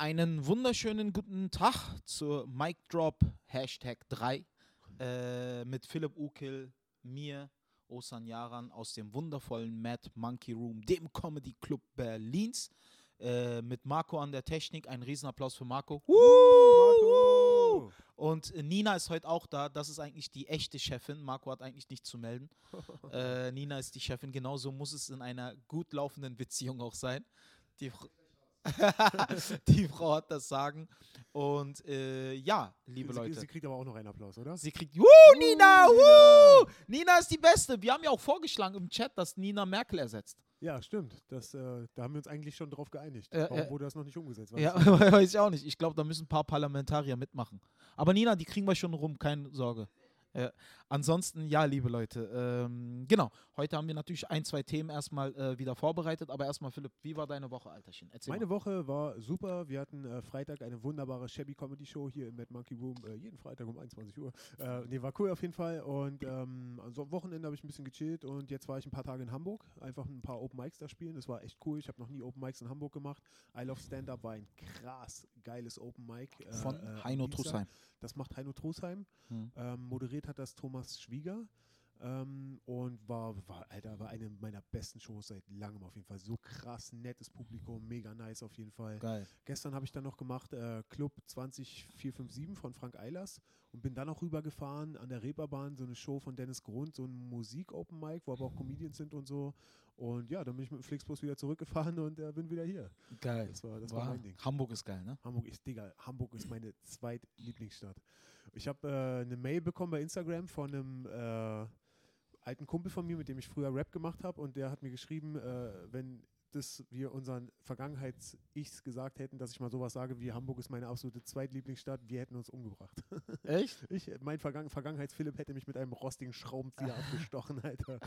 Einen wunderschönen guten Tag zur Mic Drop Hashtag 3 äh, mit Philipp Ukil, mir, Osan Yaran aus dem wundervollen Mad Monkey Room, dem Comedy Club Berlins. Äh, mit Marco an der Technik. Ein Riesenapplaus für Marco. Marco! Und Nina ist heute auch da. Das ist eigentlich die echte Chefin. Marco hat eigentlich nichts zu melden. äh, Nina ist die Chefin. Genauso muss es in einer gut laufenden Beziehung auch sein. Die, die Frau hat das Sagen. Und äh, ja, liebe sie, Leute. Sie kriegt aber auch noch einen Applaus, oder? Sie kriegt, Wuh, Nina, wuh! Nina ist die Beste. Wir haben ja auch vorgeschlagen im Chat, dass Nina Merkel ersetzt. Ja, stimmt. Das, äh, da haben wir uns eigentlich schon drauf geeinigt. Äh, Warum wurde das noch nicht umgesetzt? Weißt Ja, weiß ich auch nicht. Ich glaube, da müssen ein paar Parlamentarier mitmachen. Aber Nina, die kriegen wir schon rum, keine Sorge. Ja. Ansonsten, ja, liebe Leute, ähm, genau. Heute haben wir natürlich ein, zwei Themen erstmal äh, wieder vorbereitet. Aber erstmal, Philipp, wie war deine Woche, Alterchen? Erzähl Meine mal. Woche war super. Wir hatten äh, Freitag eine wunderbare Shabby Comedy Show hier im Mad Monkey Room, äh, jeden Freitag um 21 Uhr. Äh, nee, war cool auf jeden Fall. Und ähm, also am Wochenende habe ich ein bisschen gechillt und jetzt war ich ein paar Tage in Hamburg. Einfach ein paar Open Mics da spielen. Das war echt cool. Ich habe noch nie Open Mics in Hamburg gemacht. I Love Stand Up war ein krass geiles Open Mic. äh, Von äh, Heino. Trussheim. Das macht Heino Trosheim. Hm. Ähm, moderiert hat das Thomas Schwieger. Ähm, und war, war, Alter, war eine meiner besten Shows seit langem auf jeden Fall. So krass, nettes Publikum, mega nice auf jeden Fall. Geil. Gestern habe ich dann noch gemacht äh, Club 20457 von Frank Eilers und bin dann noch rübergefahren an der Reeperbahn, so eine Show von Dennis Grund, so ein Musik-Open Mic, wo aber auch Comedians sind und so. Und ja, dann bin ich mit dem Flixbus wieder zurückgefahren und äh, bin wieder hier. Geil. Das war, das war War- mein Ding. Hamburg ist geil, ne? Hamburg ist, Digga, Hamburg ist meine zweitlieblingsstadt. Ich habe äh, eine Mail bekommen bei Instagram von einem äh, alten Kumpel von mir, mit dem ich früher Rap gemacht habe und der hat mir geschrieben, äh, wenn das wir unseren Vergangenheits-Ichs gesagt hätten, dass ich mal sowas sage wie Hamburg ist meine absolute zweitlieblingsstadt, wir hätten uns umgebracht. Echt? Ich, mein Vergangen Vergangenheits-Philipp hätte mich mit einem rostigen Schraubenzieher abgestochen, Alter.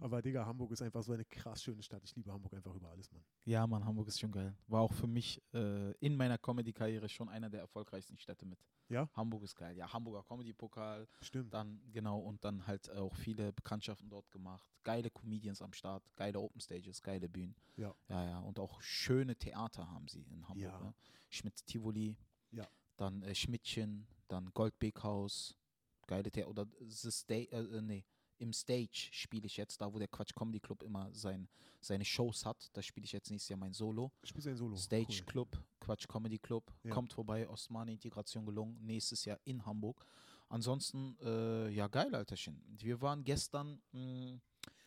Aber Digga, Hamburg ist einfach so eine krass schöne Stadt. Ich liebe Hamburg einfach über alles, Mann. Ja, Mann, Hamburg ist schon geil. War auch für mich äh, in meiner Comedy-Karriere schon einer der erfolgreichsten Städte mit. Ja? Hamburg ist geil. Ja, Hamburger Comedy-Pokal, Stimmt. dann genau und dann halt auch viele Bekanntschaften dort gemacht. Geile Comedians am Start, geile Open Stages, geile Bühnen. Ja. Ja, ja. Und auch schöne Theater haben sie in Hamburg. Ja. Ne? Schmitz Tivoli, Ja. dann äh, Schmidtchen, dann Goldbeckhaus, geile Theater. Oder The Sta äh, äh, nee, im Stage spiele ich jetzt, da wo der Quatsch Comedy Club immer sein, seine Shows hat. Da spiele ich jetzt nächstes Jahr mein Solo. Spielst du ein Solo? Stage Cool. Club, Quatsch Comedy Club, Ja. kommt vorbei, Osmane Integration gelungen, nächstes Jahr in Hamburg. Ansonsten, äh, ja, geil, Alterchen. Wir waren gestern, mh,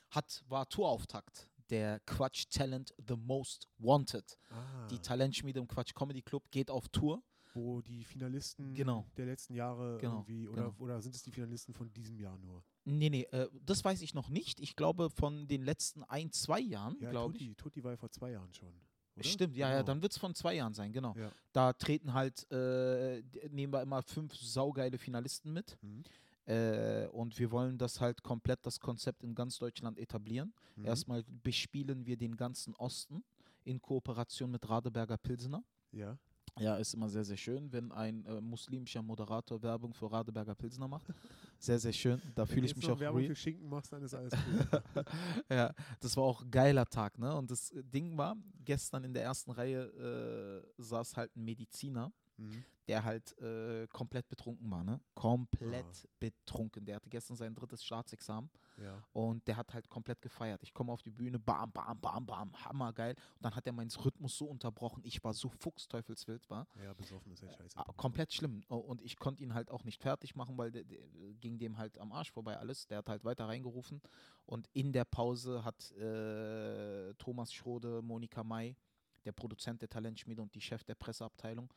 hat, war Tourauftakt der Quatsch Talent The Most Wanted. Ah. Die Talentschmiede im Quatsch Comedy Club geht auf Tour. wo die Finalisten Genau. der letzten Jahre Genau, irgendwie, oder, genau. oder sind es die Finalisten von diesem Jahr nur? Nee, nee, äh, das weiß ich noch nicht. Ich glaube, von den letzten ein, zwei Jahren, Ja, glaube ich. Tutti, war ja vor zwei Jahren schon. Oder? Stimmt, ja, ja, Genau. dann wird es von zwei Jahren sein, genau. Ja. Da treten halt, äh, nehmen wir immer fünf saugeile Finalisten mit. Mhm. Äh, und wir wollen das halt komplett, das Konzept in ganz Deutschland etablieren. Mhm. Erstmal bespielen wir den ganzen Osten in Kooperation mit Radeberger Pilsener. Ja. Ja, ist immer sehr, sehr schön, wenn ein äh, muslimischer Moderator Werbung für Radeberger Pilsener macht. Sehr, sehr schön. Da Wenn fühle du ich mich auch Werbung real. für Schinken machst, dann ist alles cool. ja, das war auch ein geiler Tag, ne? Und das Ding war, gestern in der ersten Reihe äh, saß halt ein Mediziner, mhm. der halt äh, komplett betrunken war, ne? Komplett Ah. betrunken. Der hatte gestern sein drittes Staatsexamen Ja. und der hat halt komplett gefeiert. Ich komme auf die Bühne, bam, bam, bam, bam, hammergeil. Und dann hat er meinen Rhythmus so unterbrochen. Ich war so fuchsteufelswild, war. ja, besoffen ist echt scheiße. Ah, Komplett schlimm. Und ich konnte ihn halt auch nicht fertig machen, weil der, der, ging dem halt am Arsch vorbei alles. Der hat halt weiter reingerufen. Und in der Pause hat äh, Thomas Schrode, Monika May, der Produzent der Talentschmiede und die Chef der Presseabteilung,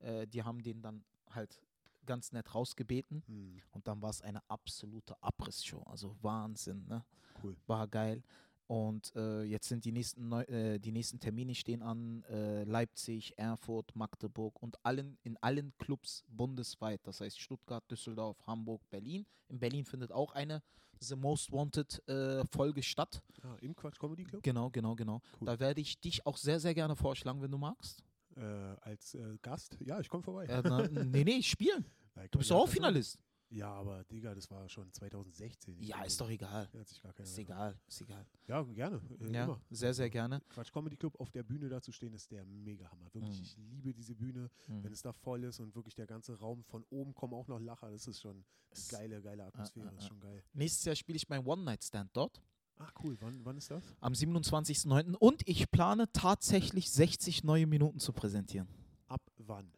äh, die haben den dann halt ganz nett rausgebeten. Mhm. Und dann war es eine absolute Abrissshow. Also Wahnsinn, ne? Cool. War geil. Und äh, jetzt sind die nächsten, Neu äh, die nächsten Termine stehen an. Äh, Leipzig, Erfurt, Magdeburg und allen, in allen Clubs bundesweit. Das heißt Stuttgart, Düsseldorf, Hamburg, Berlin. In Berlin findet auch eine The Most Wanted äh, Folge statt. Ah, Im Quatsch Comedy Club? Genau, genau, genau. Cool. Da werde ich dich auch sehr, sehr gerne vorschlagen, wenn du magst. Äh, als äh, Gast? Ja, ich komme vorbei. Äh, na, nee, nee, spielen. Ja, Du bist ja, auch. Finalist. Ja, aber Digga, das war schon 2016. Ich Ja, ist doch egal. da hat sich gar keiner Ist egal, ist egal. Ja, gerne. Äh, Ja, immer. sehr, sehr gerne. Quatsch Comedy Club auf der Bühne da zu stehen, ist der Mega-Hammer. Wirklich, Mhm. ich liebe diese Bühne. Mhm. Wenn es da voll ist und wirklich der ganze Raum von oben kommen auch noch Lacher, das ist schon eine geile, geile Atmosphäre. ah, ist ah. schon geil. Nächstes Jahr spiele ich mein One-Night-Stand dort. Ach cool, wann, wann ist das? Am 27.09. Und ich plane tatsächlich 60 neue Minuten zu präsentieren. Ab wann?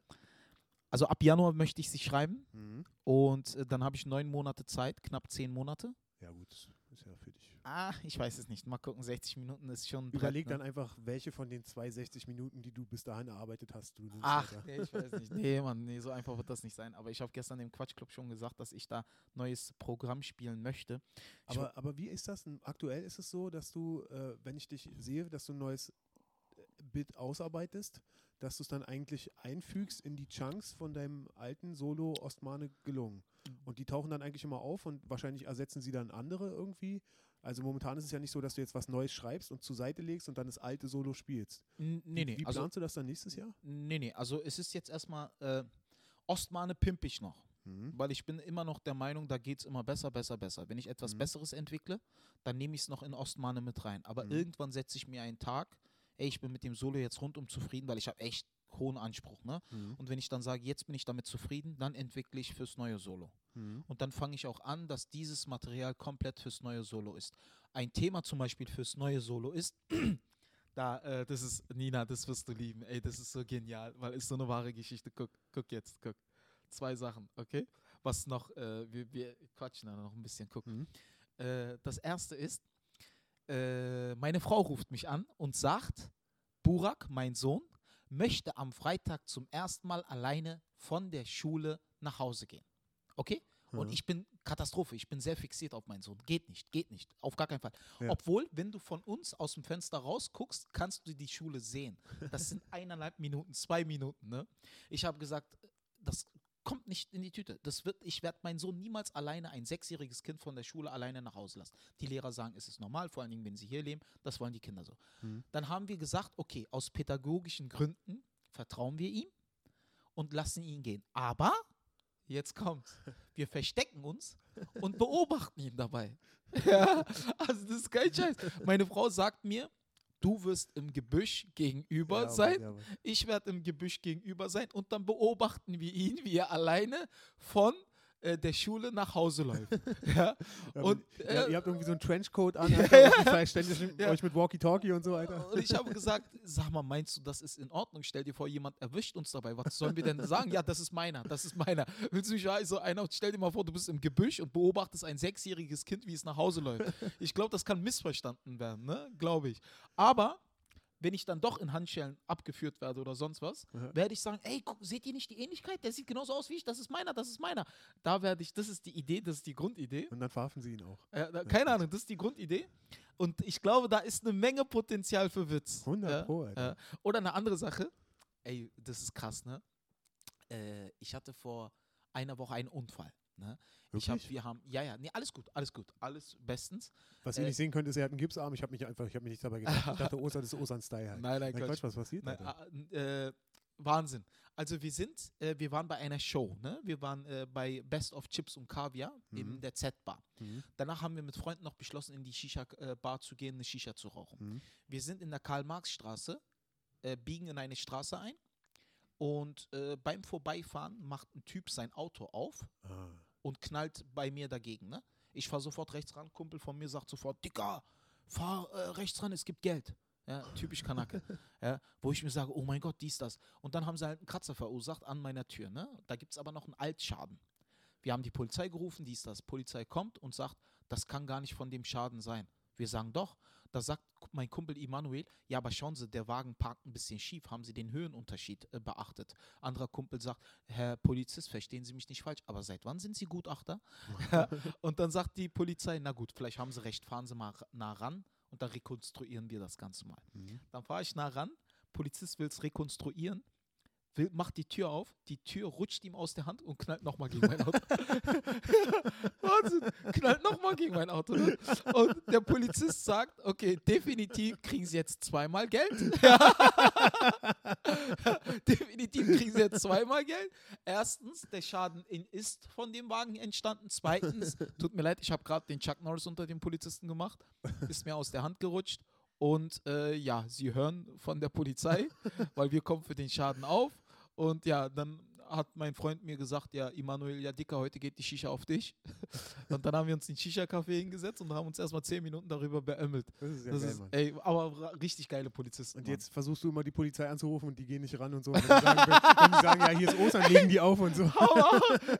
Also ab Januar möchte ich sie schreiben Mhm. und äh, dann habe ich neun Monate Zeit, knapp zehn Monate. Ja gut, ist ja für dich. Ah, ich weiß es nicht. Mal gucken, 60 Minuten ist schon. ein Brett, Überleg ne? dann einfach, welche von den zwei 60 Minuten, die du bis dahin erarbeitet hast, du nimmst. Ach, nee, ich weiß nicht. Nee, Mann, nee, so einfach wird das nicht sein. Aber ich habe gestern im Quatschclub schon gesagt, dass ich da neues Programm spielen möchte. Ich Aber, aber wie ist das? Aktuell ist es so, dass du, äh, wenn ich dich sehe, dass du ein neues äh, Bit ausarbeitest, dass du es dann eigentlich einfügst in die Chunks von deinem alten Solo Ostmane gelungen. Und die tauchen dann eigentlich immer auf und wahrscheinlich ersetzen sie dann andere irgendwie. Also momentan ist es ja nicht so, dass du jetzt was Neues schreibst und zur Seite legst und dann das alte Solo spielst. Nee, nee. Wie also, planst du das dann nächstes Jahr? nee, nee. Also es ist jetzt erstmal, äh, Ostmane pimp ich noch. Mhm. Weil ich bin immer noch der Meinung, da geht es immer besser, besser, besser. Wenn ich etwas Mhm. Besseres entwickle, dann nehme ich es noch in Ostmane mit rein. Aber Mhm. irgendwann setze ich mir einen Tag, ey, ich bin mit dem Solo jetzt rundum zufrieden, weil ich habe echt hohen Anspruch. Ne? Mhm. Und wenn ich dann sage, jetzt bin ich damit zufrieden, dann entwickle ich fürs neue Solo. Mhm. Und dann fange ich auch an, dass dieses Material komplett fürs neue Solo ist. Ein Thema zum Beispiel fürs neue Solo ist, da, äh, das ist, Nina, das wirst du lieben, ey, das ist so genial, weil ist so eine wahre Geschichte. Guck, guck jetzt, guck. Zwei Sachen, okay? Was noch, äh, wir, wir quatschen da noch ein bisschen, guck. Mhm. Äh, das erste ist, äh, meine Frau ruft mich an und sagt, Burak, mein Sohn, möchte am Freitag zum ersten Mal alleine von der Schule nach Hause gehen. Okay? Und Mhm. ich bin Katastrophe, ich bin sehr fixiert auf meinen Sohn. Geht nicht, geht nicht, auf gar keinen Fall. Ja. Obwohl, wenn du von uns aus dem Fenster rausguckst, kannst du die Schule sehen. Das sind eineinhalb Minuten, zwei Minuten. Ne? Ich habe gesagt, das kommt nicht in die Tüte. Das wird, ich werde meinen Sohn niemals alleine, ein sechsjähriges Kind von der Schule alleine nach Hause lassen. Die Lehrer sagen, es ist normal, vor allen Dingen, wenn sie hier leben. Das wollen die Kinder so. Mhm. Dann haben wir gesagt, okay, aus pädagogischen Gründen vertrauen wir ihm und lassen ihn gehen. Aber, jetzt kommt's, wir verstecken uns und beobachten ihn dabei. Ja, also das ist kein Scheiß. Meine Frau sagt mir, du wirst im Gebüsch gegenüber Ja, sein, ja, ich werde im Gebüsch gegenüber sein und dann beobachten wir ihn, wie er alleine von äh, der Schule nach Hause läuft. ja, und, ja, äh, ihr habt irgendwie so einen Trenchcoat an, Alter, Ja. euch mit Walkie-Talkie und so weiter. Und ich habe gesagt, sag mal, meinst du, das ist in Ordnung? Stell dir vor, jemand erwischt uns dabei. Was sollen wir denn sagen? Ja, das ist meiner, das ist meiner. Willst du mich also einer, stell dir mal vor, du bist im Gebüsch und beobachtest ein sechsjähriges Kind, wie es nach Hause läuft. Ich glaube, das kann missverstanden werden, ne? Glaube ich. Aber wenn ich dann doch in Handschellen abgeführt werde oder sonst was, Aha. werde ich sagen, ey, guck, seht ihr nicht die Ähnlichkeit? Der sieht genauso aus wie ich, das ist meiner, das ist meiner. Da werde ich, das ist die Idee, das ist die Grundidee. Und dann verhaften sie ihn auch. Äh, da, keine Ahnung, das ist die Grundidee. Und ich glaube, da ist eine Menge Potenzial für Witz. 100 Ja, Pro, äh, oder eine andere Sache. Ey, das ist krass, ne? Äh, ich hatte vor einer Woche einen Unfall. Ne? Ich hab, wir haben, ja, ja, nee, alles gut, alles gut, alles bestens. Was ihr äh, nicht sehen könnt, ist, er hat einen Gipsarm. Ich habe mich einfach, ich habe mich nicht dabei gedacht. Ich dachte, Osan ist Osan-Style halt. Nein, nein, Nein, Quatsch, was passiert? Nein, n- äh, Wahnsinn. Also wir sind, äh, wir waren bei einer Show, ne? Wir waren äh, bei Best of Chips und Kaviar in Mhm. der Z-Bar. Mhm. Danach haben wir mit Freunden noch beschlossen, in die Shisha-Bar zu gehen, eine Shisha zu rauchen. Mhm. Wir sind in der Karl-Marx-Straße, äh, biegen in eine Straße ein und äh, beim Vorbeifahren macht ein Typ sein Auto auf Ah. Und knallt bei mir dagegen. Ne? Ich fahre sofort rechts ran, Kumpel von mir sagt sofort, Digga, fahr äh, rechts ran, es gibt Geld. Ja, typisch Kanake. ja, wo ich mir sage, oh mein Gott, dies, das. Und dann haben sie halt einen Kratzer verursacht an meiner Tür. Ne? Da gibt es aber noch einen Altschaden. Wir haben die Polizei gerufen, dies, das. Polizei kommt und sagt, das kann gar nicht von dem Schaden sein. Wir sagen doch. Da sagt mein Kumpel Immanuel, ja, aber schauen Sie, der Wagen parkt ein bisschen schief. Haben Sie den Höhenunterschied äh, beachtet? Anderer Kumpel sagt, Herr Polizist, verstehen Sie mich nicht falsch, aber seit wann sind Sie Gutachter? und dann sagt die Polizei, na gut, vielleicht haben Sie recht, fahren Sie mal nah ran und dann rekonstruieren wir das Ganze mal. Mhm. Dann fahre ich nah ran, Polizist will es rekonstruieren. Will, macht die Tür auf, die Tür rutscht ihm aus der Hand und knallt nochmal gegen mein Auto. Wahnsinn, knallt nochmal gegen mein Auto. Ne? Und der Polizist sagt, okay, definitiv kriegen sie jetzt zweimal Geld. definitiv kriegen sie jetzt zweimal Geld. Erstens, der Schaden ist von dem Wagen entstanden. Zweitens, tut mir leid, ich habe gerade den Chuck Norris unter den Polizisten gemacht, ist mir aus der Hand gerutscht. Und äh, ja, sie hören von der Polizei, weil wir kommen für den Schaden auf. Und ja, dann hat mein Freund mir gesagt, ja, Immanuel, ja Dicker, heute geht die Shisha auf dich. und dann haben wir uns in den Shisha-Café hingesetzt und haben uns erstmal zehn Minuten darüber beömmelt. Das ist ja Das geil, ist, ey, aber richtig geile Polizisten. Und Mann. jetzt versuchst du immer die Polizei anzurufen und die gehen nicht ran und so. Wenn die sagen, wenn die sagen ja, hier ist Ostern, legen die auf und so.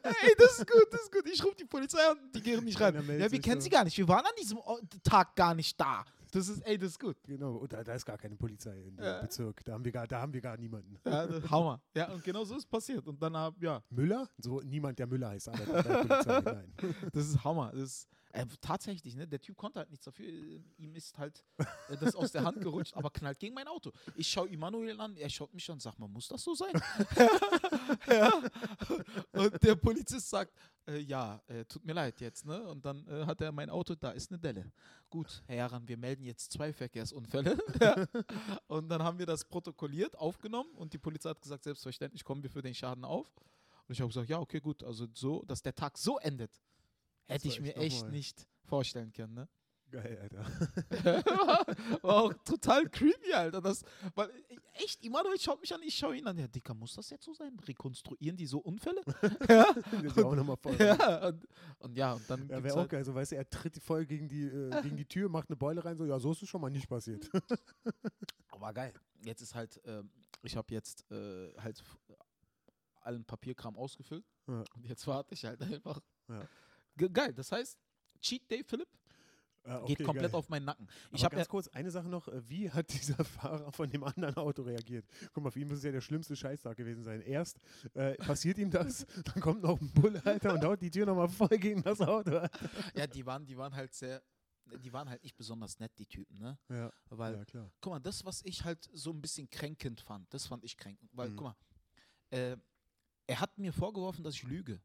Ey, das ist gut, das ist gut. Ich rufe die Polizei an, die gehen nicht meldet Ja, wir kennen so. sie gar nicht. Wir waren an diesem Tag gar nicht da. Das ist, ey, das ist gut. Genau, und da, da ist gar keine Polizei in dem Ja. Bezirk. Da haben, wir gar, da haben wir gar niemanden. Ja, das- Hammer. Ja, und genau so ist passiert. Und dann, hab- ja, Müller? So niemand, der Müller heißt, arbeitet bei der Polizei. Nein. Das ist Hammer. Das ist, äh, tatsächlich, ne? Der Typ konnte halt nichts dafür. Äh, Ihm ist halt äh, das aus der Hand gerutscht, aber knallt gegen mein Auto. Ich schaue Immanuel an, er schaut mich an und sagt, man muss das so sein? ja. Und der Polizist sagt, äh, ja, äh, tut mir leid jetzt, ne? Und dann äh, hat er mein Auto, da ist eine Delle. Gut, Herr Jaran, wir melden jetzt zwei Verkehrsunfälle. Und dann haben wir das protokolliert, aufgenommen und die Polizei hat gesagt, selbstverständlich kommen wir für den Schaden auf. Und ich habe gesagt, ja, okay, gut, also so, dass der Tag so endet, hätte war ich mir echt nochmal- nicht vorstellen können. Ne? Geil, Alter. war, war auch total creepy, Alter. Das, weil, äh, echt, Immanuel schaut mich an, ich schaue ihn an. Ja, Dicker, muss das jetzt so sein? Rekonstruieren die so Unfälle? ja, ist ja auch nochmal voll. ja, und, und ja, und dann Ja, wäre auch halt, geil. So, weißt du, er tritt voll gegen die, äh, gegen die Tür, macht eine Beule rein, so, ja, so ist es schon mal nicht passiert. Aber geil. Jetzt ist halt, ähm, ich habe jetzt äh, halt allen Papierkram ausgefüllt. Ja. Und jetzt warte ich halt einfach. Ja. Ge geil, das heißt, Cheat Day, Philipp, geht okay, komplett geil. auf meinen Nacken. Ich habe ganz kurz, eine Sache noch, äh, wie hat dieser Fahrer von dem anderen Auto reagiert? Guck mal, für ihn muss es ja der schlimmste Scheißtag gewesen sein. Erst äh, passiert ihm das, dann kommt noch ein Bulle, Alter, und haut die Tür nochmal voll gegen das Auto. Alter. ja, die waren, die waren halt sehr, die waren halt nicht besonders nett, die Typen, ne? Ja, Weil ja, klar. guck mal, das, was ich halt so ein bisschen kränkend fand, das fand ich kränkend. Weil, Mhm. guck mal, äh, er hat mir vorgeworfen, dass ich lüge.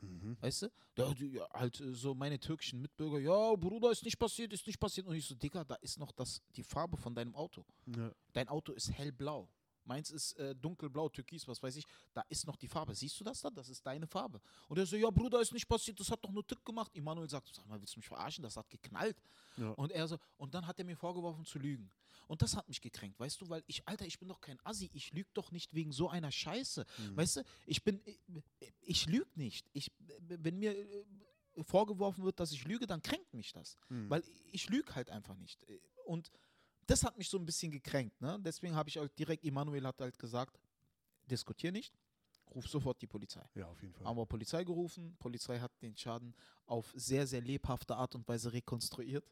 Mhm. Weißt du? Ja, die, ja, halt äh, so meine türkischen Mitbürger, ja, Bruder, ist nicht passiert, ist nicht passiert. Und ich so, Digga, da ist noch das, die Farbe von deinem Auto. Ja. Dein Auto ist hellblau. Meins ist äh, dunkelblau, türkis, was weiß ich. Da ist noch die Farbe. Siehst du das da? Das ist deine Farbe. Und er so, ja, Bruder, ist nicht passiert, das hat doch nur Tick gemacht. Immanuel sagt, sag mal, willst du mich verarschen? Das hat geknallt. Ja. Und er so, und dann hat er mir vorgeworfen zu lügen. Und das hat mich gekränkt, weißt du, weil ich, Alter, ich bin doch kein Assi, ich lüge doch nicht wegen so einer Scheiße. Mhm. Weißt du, ich bin, ich, ich lüge nicht. Ich, wenn mir äh, vorgeworfen wird, dass ich lüge, dann kränkt mich das. Mhm. Weil ich lüge halt einfach nicht. Und das hat mich so ein bisschen gekränkt. Ne? Deswegen habe ich auch direkt, Emanuel hat halt gesagt, diskutier nicht, ruf sofort die Polizei. ja, auf jeden Fall. Haben wir Polizei gerufen, Polizei hat den Schaden auf sehr, sehr lebhafte Art und Weise rekonstruiert.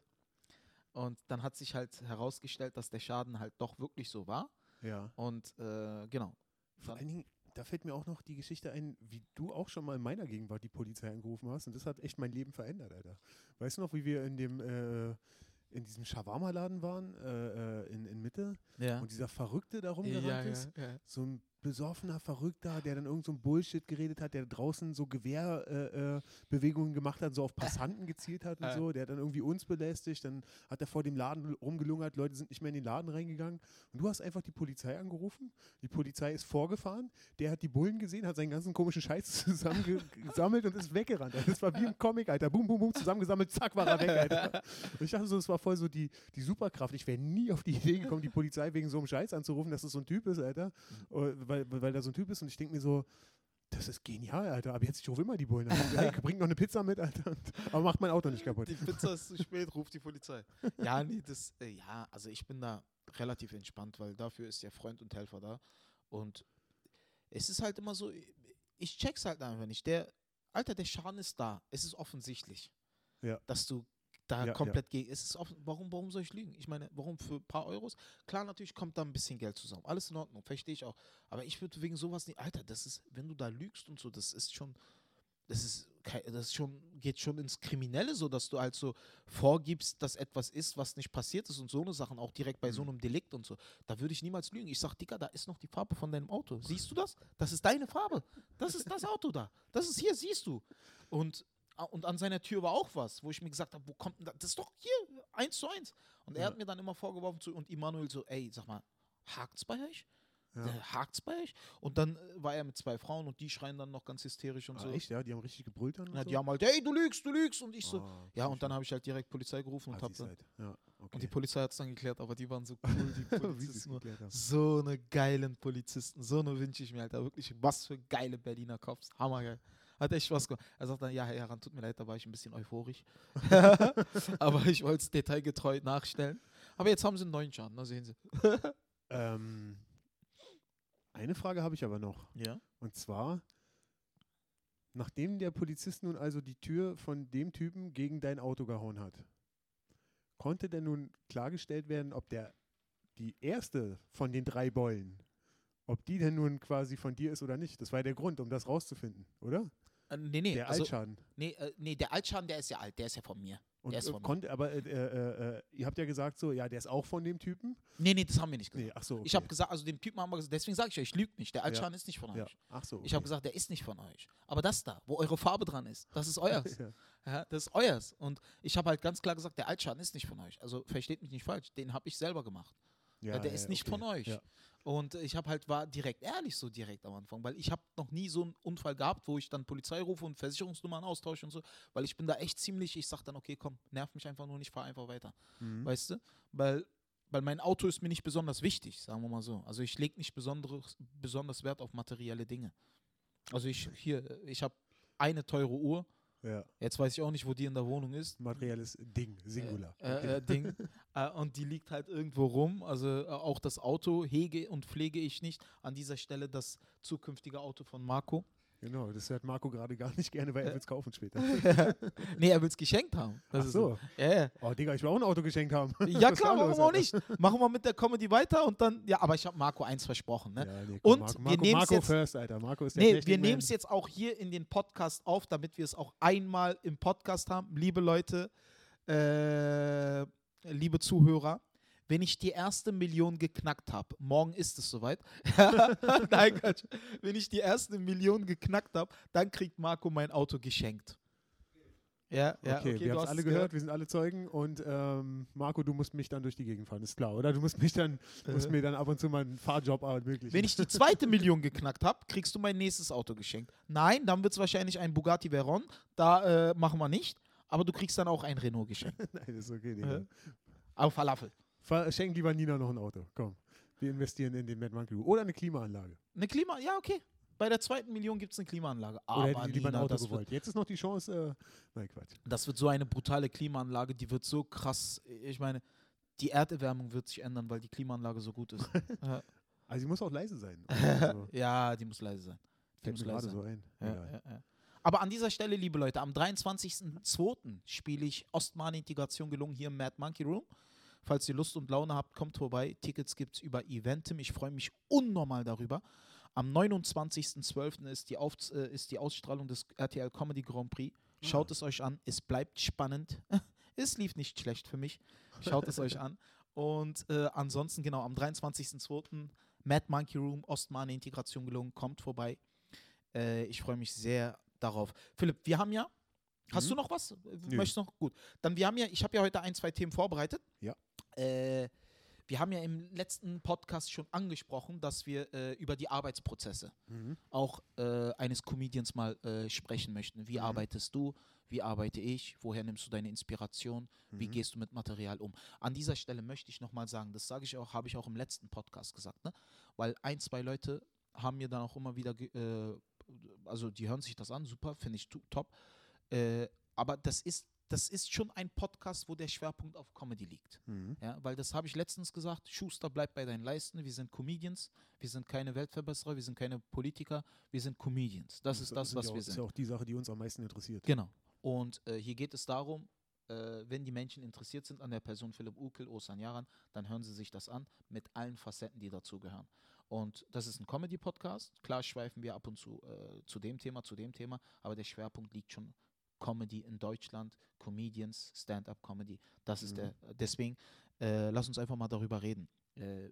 Und dann hat sich halt herausgestellt, dass der Schaden halt doch wirklich so war. ja. Und äh, genau. Vor allen Dingen, da fällt mir auch noch die Geschichte ein, wie du auch schon mal in meiner Gegenwart die Polizei angerufen hast. Und das hat echt mein Leben verändert, Alter. Weißt du noch, wie wir in dem äh, in diesem Shawarma-Laden waren, äh, äh, in, in Mitte, Ja. und dieser Verrückte da rumgerannt Ja, ist? ja, ja. So ein besoffener Verrückter, der dann irgend so ein Bullshit geredet hat, der draußen so Gewehrbewegungen äh, Bewegungen gemacht hat, so auf Passanten gezielt hat und so. Der hat dann irgendwie uns belästigt, dann hat er vor dem Laden rumgelungert, Leute sind nicht mehr in den Laden reingegangen. Und du hast einfach die Polizei angerufen, die Polizei ist vorgefahren, der hat die Bullen gesehen, hat seinen ganzen komischen Scheiß zusammengesammelt und ist weggerannt. Das war wie im Comic, Alter. Boom, boom, boom, zusammengesammelt, zack, war er weg, Alter. Und ich dachte so, das war voll so die, die Superkraft. Ich wäre nie auf die Idee gekommen, die Polizei wegen so einem Scheiß anzurufen, dass das so ein Typ ist, Alter. Äh, Weil, weil da so ein Typ ist und ich denke mir so, das ist genial, Alter. Aber jetzt, ich rufe immer die Bullen an. Hey, bring noch eine Pizza mit, Alter. Aber macht mein Auto nicht kaputt. Die Pizza ist zu spät, ruft die Polizei. Ja, nee, das, äh, ja, also ich bin da relativ entspannt, weil dafür ist ja Freund und Helfer da. Und es ist halt immer so, ich check's halt einfach nicht. Der, Alter, der Schaden ist da. Es ist offensichtlich, Ja. dass du da Ja, ja. komplett gegen. Es ist offen, warum, warum soll ich lügen? Ich meine, warum für ein paar Euros? Klar, natürlich kommt da ein bisschen Geld zusammen. Alles in Ordnung, verstehe ich auch. Aber ich würde wegen sowas nicht, Alter, das ist, wenn du da lügst und so, das ist schon, das ist, das ist schon, geht schon ins Kriminelle, so dass du halt so vorgibst, dass etwas ist, was nicht passiert ist und so eine Sachen, auch direkt bei so Mhm. einem Delikt und so. Da würde ich niemals lügen. Ich sag, Digga, da ist noch die Farbe von deinem Auto. Siehst du das? Das ist deine Farbe. Das ist das Auto da. Das ist hier, siehst du. Und, und an seiner Tür war auch was, wo ich mir gesagt habe, wo kommt denn das? Das ist doch hier, eins zu eins. Und er Ja. hat mir dann immer vorgeworfen zu, und Immanuel so, ey, sag mal, hakt's bei euch? Ja. Äh, Hakt's bei euch? Und dann äh, war er mit zwei Frauen und die schreien dann noch ganz hysterisch und Ah, so. echt, ja? Die haben richtig gebrüllt dann? und Ja, so? die haben halt, hey, du lügst, du lügst. Und ich so, Ah, ja, und dann habe ich halt direkt Polizei gerufen und, Ah, hab die dann. Ja, okay. und die Polizei hat es dann geklärt, aber die waren so cool, die Polizisten. so eine geilen Polizisten, so eine wünsche ich mir, Alter. Wirklich, was für geile Berliner Cops. Hammergeil. Hat echt Spaß gemacht. Er sagt dann, ja, Herr Heran, tut mir leid, da war ich ein bisschen euphorisch. aber ich wollte es detailgetreu nachstellen. Aber jetzt haben sie einen neuen Schaden, da sehen Sie. Ähm, eine Frage habe ich aber noch. Ja. Und zwar, nachdem der Polizist nun also die Tür von dem Typen gegen dein Auto gehauen hat, konnte denn nun klargestellt werden, ob der die erste von den drei Beulen, ob die denn nun quasi von dir ist oder nicht? Das war der Grund, um das rauszufinden, oder? Äh, nee, nee, der also, Altschaden. nee, äh, nee, der Altschaden, der ist ja alt, der ist ja von mir. Und äh, konnte, aber äh, äh, äh, ihr habt ja gesagt so, ja, der ist auch von dem Typen. Nee, nee, das haben wir nicht gesagt. Nee, ach so. Okay. Ich habe gesagt, also dem Typen haben wir gesagt, deswegen sage ich euch, ich lüge nicht. Der Altschaden ist nicht von euch. ja. Ach so. Ich habe okay. gesagt, der ist nicht von euch. Aber das da, wo eure Farbe dran ist, das ist euers. ja. ja, das ist euers. Und ich habe halt ganz klar gesagt, der Altschaden ist nicht von euch. Also versteht mich nicht falsch, den habe ich selber gemacht. Ja, Ja, der ja, ist nicht okay. von euch. Und ich habe halt, war direkt, ehrlich so direkt am Anfang, weil ich habe noch nie so einen Unfall gehabt, wo ich dann Polizei rufe und Versicherungsnummern austausche und so, weil ich bin da echt ziemlich, ich sage dann, okay, komm, nerv mich einfach nur nicht, fahr einfach weiter. Mhm. Weißt du? Weil, weil mein Auto ist mir nicht besonders wichtig, sagen wir mal so. Also ich lege nicht besonderes, besonders Wert auf materielle Dinge. Also ich, hier, ich habe eine teure Uhr, ja. jetzt weiß ich auch nicht, wo die in der Wohnung ist. Materielles Ding, Singular. Äh, äh, Ding. äh, und die liegt halt irgendwo rum. Also äh, auch das Auto hege und pflege ich nicht. An dieser Stelle das zukünftige Auto von Marco. Genau, das hört Marco gerade gar nicht gerne, weil er Äh. will es kaufen später. nee, er will es geschenkt haben. Das Ach ist so. Ja, ja. Oh, Digga, ich will auch ein Auto geschenkt haben. ja Was klar, war warum los, auch Alter? nicht. Machen wir mit der Comedy weiter und dann, ja, aber ich habe Marco eins versprochen. Ne? Ja, nee, komm, Und Marco, wir Marco, Marco jetzt- first, Alter. Marco ist der Nee, wir nehmen es jetzt auch hier in den Podcast auf, damit wir es auch einmal im Podcast haben. Liebe Leute, äh, liebe Zuhörer, wenn ich die erste Million geknackt habe, morgen ist es soweit. Nein, Quatsch. Wenn ich die erste Million geknackt habe, dann kriegt Marco mein Auto geschenkt. Ja, ja, Okay, wir du haben es alle es gehört, wir sind alle Zeugen und ähm, Marco, du musst mich dann durch die Gegend fahren, ist klar, oder? Du musst mich dann, musst Äh. mir dann ab und zu mal einen Fahrjob ermöglichen. Wenn ich die zweite Million geknackt habe, kriegst du mein nächstes Auto geschenkt. Nein, dann wird es wahrscheinlich ein Bugatti Veyron. Da äh, machen wir nicht. Aber du kriegst dann auch ein Renault geschenkt. Nein, das ist okay, Digga. Äh. Auf Falafel. Schenk lieber Nina noch ein Auto, komm. Wir investieren in den Mad Monkey. Oder eine Klimaanlage. Eine Klima, ja, okay. Bei der zweiten Million gibt es eine Klimaanlage. Oder Aber hätte die lieber ein Auto gewollt. Jetzt ist noch die Chance, äh, nein, Quatsch. das wird so eine brutale Klimaanlage, die wird so krass. Ich meine, die Erderwärmung wird sich ändern, weil die Klimaanlage so gut ist. Also sie muss auch leise sein. Also, ja, die muss leise sein. Die fällt muss mir leise gerade sein. so ein. Ja, ja, ja. Aber an dieser Stelle, liebe Leute, am 23.02. spiele ich Ostmahn Integration gelungen hier im Mad Monkey Room. Falls ihr Lust und Laune habt, kommt vorbei. Tickets gibt es über Eventim. Ich freue mich unnormal darüber. Am 29.12. Ist, die Auf äh, ist die Ausstrahlung des RTL Comedy Grand Prix. Schaut es euch an. Es bleibt spannend. es lief nicht schlecht für mich. Schaut es euch an. Und äh, ansonsten, genau, am 23.02. Mad Monkey Room, Ostmahn Integration gelungen. Kommt vorbei. Äh, ich freue mich sehr darauf. Philipp, wir haben ja. Hast Mhm. du noch was? Nö. Möchtest du noch? Gut. Dann wir haben ja, ich habe ja heute ein, zwei Themen vorbereitet. Ja. Äh, wir haben ja im letzten Podcast schon angesprochen, dass wir äh, über die Arbeitsprozesse Mhm. auch äh, eines Comedians mal äh, sprechen möchten. Wie Mhm. arbeitest du? Wie arbeite ich? Woher nimmst du deine Inspiration? Wie Mhm. gehst du mit Material um? An dieser Stelle möchte ich nochmal sagen, das sage ich auch, habe ich auch im letzten Podcast gesagt, ne? Weil ein, zwei Leute haben mir dann auch immer wieder, äh, also die hören sich das an, super, finde ich top. Äh, aber das ist, das ist schon ein Podcast, wo der Schwerpunkt auf Comedy liegt. Mhm. Ja, weil das habe ich letztens gesagt, Schuster bleibt bei deinen Leisten, wir sind Comedians, wir sind keine Weltverbesserer, wir sind keine Politiker, wir sind Comedians. Das ist das, sind was ja auch, wir ist sind. ja auch die Sache, die uns am meisten interessiert. Genau. Und äh, hier geht es darum, äh, wenn die Menschen interessiert sind an der Person Philipp Ukel, Osan Yaran, dann hören sie sich das an mit allen Facetten, die dazugehören. Und das ist ein Comedy-Podcast. Klar schweifen wir ab und zu äh, zu dem Thema, zu dem Thema, aber der Schwerpunkt liegt schon Comedy in Deutschland, Comedians, Stand-up-Comedy. Das ist Mhm. der. Deswegen äh, lass uns einfach mal darüber reden. Äh,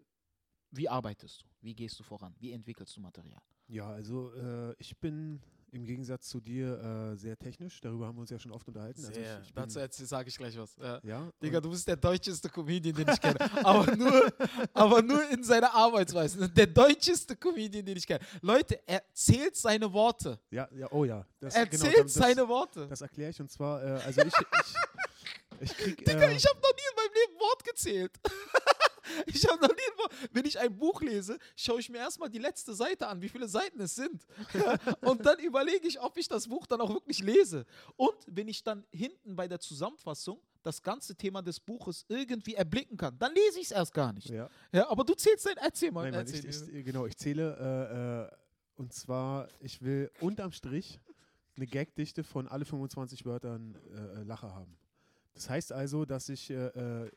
wie arbeitest du? Wie gehst du voran? Wie entwickelst du Material? Ja, also äh, ich bin im Gegensatz zu dir äh, sehr technisch. Darüber haben wir uns ja schon oft unterhalten. Also ich, ich dazu sage ich gleich was. Ja. ja, Digga, du bist der deutscheste Comedian, den ich kenne. aber, nur, aber nur in seiner Arbeitsweise. Der deutscheste Comedian, den ich kenne. Leute, er zählt seine Worte. ja, ja, oh ja. Das, Er genau, zählt das, seine Worte. Das erkläre ich und zwar, äh, also ich, ich, ich krieg. Digga, äh, ich habe noch nie in meinem Leben Wort gezählt. ich habe noch nie Wort. Wenn ich ein Buch lese, schaue ich mir erstmal die letzte Seite an, wie viele Seiten es sind. und dann überlege ich, ob ich das Buch dann auch wirklich lese. Und wenn ich dann hinten bei der Zusammenfassung das ganze Thema des Buches irgendwie erblicken kann, dann lese ich es erst gar nicht. ja, Ja, aber du zählst dein, erzähl mal. nein, Mann, erzähl ich, ich, genau, ich zähle äh, äh, und zwar, ich will unterm Strich eine Gagdichte von alle 25 Wörtern äh, äh, Lacher haben. Das heißt also, dass ich äh, äh,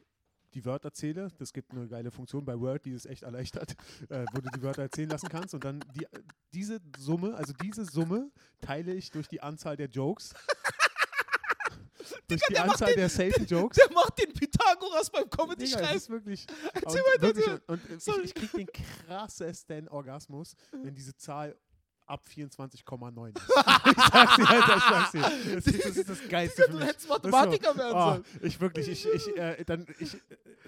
die Wörter zähle. Das gibt eine geile Funktion bei Word, die es echt erleichtert, äh, wo du die Wörter erzählen lassen kannst. Und dann die, diese Summe, also diese Summe teile ich durch die Anzahl der Jokes. durch die der macht Anzahl den- der safen Jokes. Der macht den Pythagoras beim Digga, Comedy-Schreiben. das ist wirklich. Erzähl und weiter, wirklich, erzähl. und ich, Sorry. ich krieg den krassesten Orgasmus, wenn diese Zahl ab 24,9 ist. ich sag's dir, Alter, ich sag's dir. Das, ist- das ist das Geilste Digga, für du hättest Mathematiker werden Oh, sollen. ich wirklich, ich, ich, äh, dann, ich,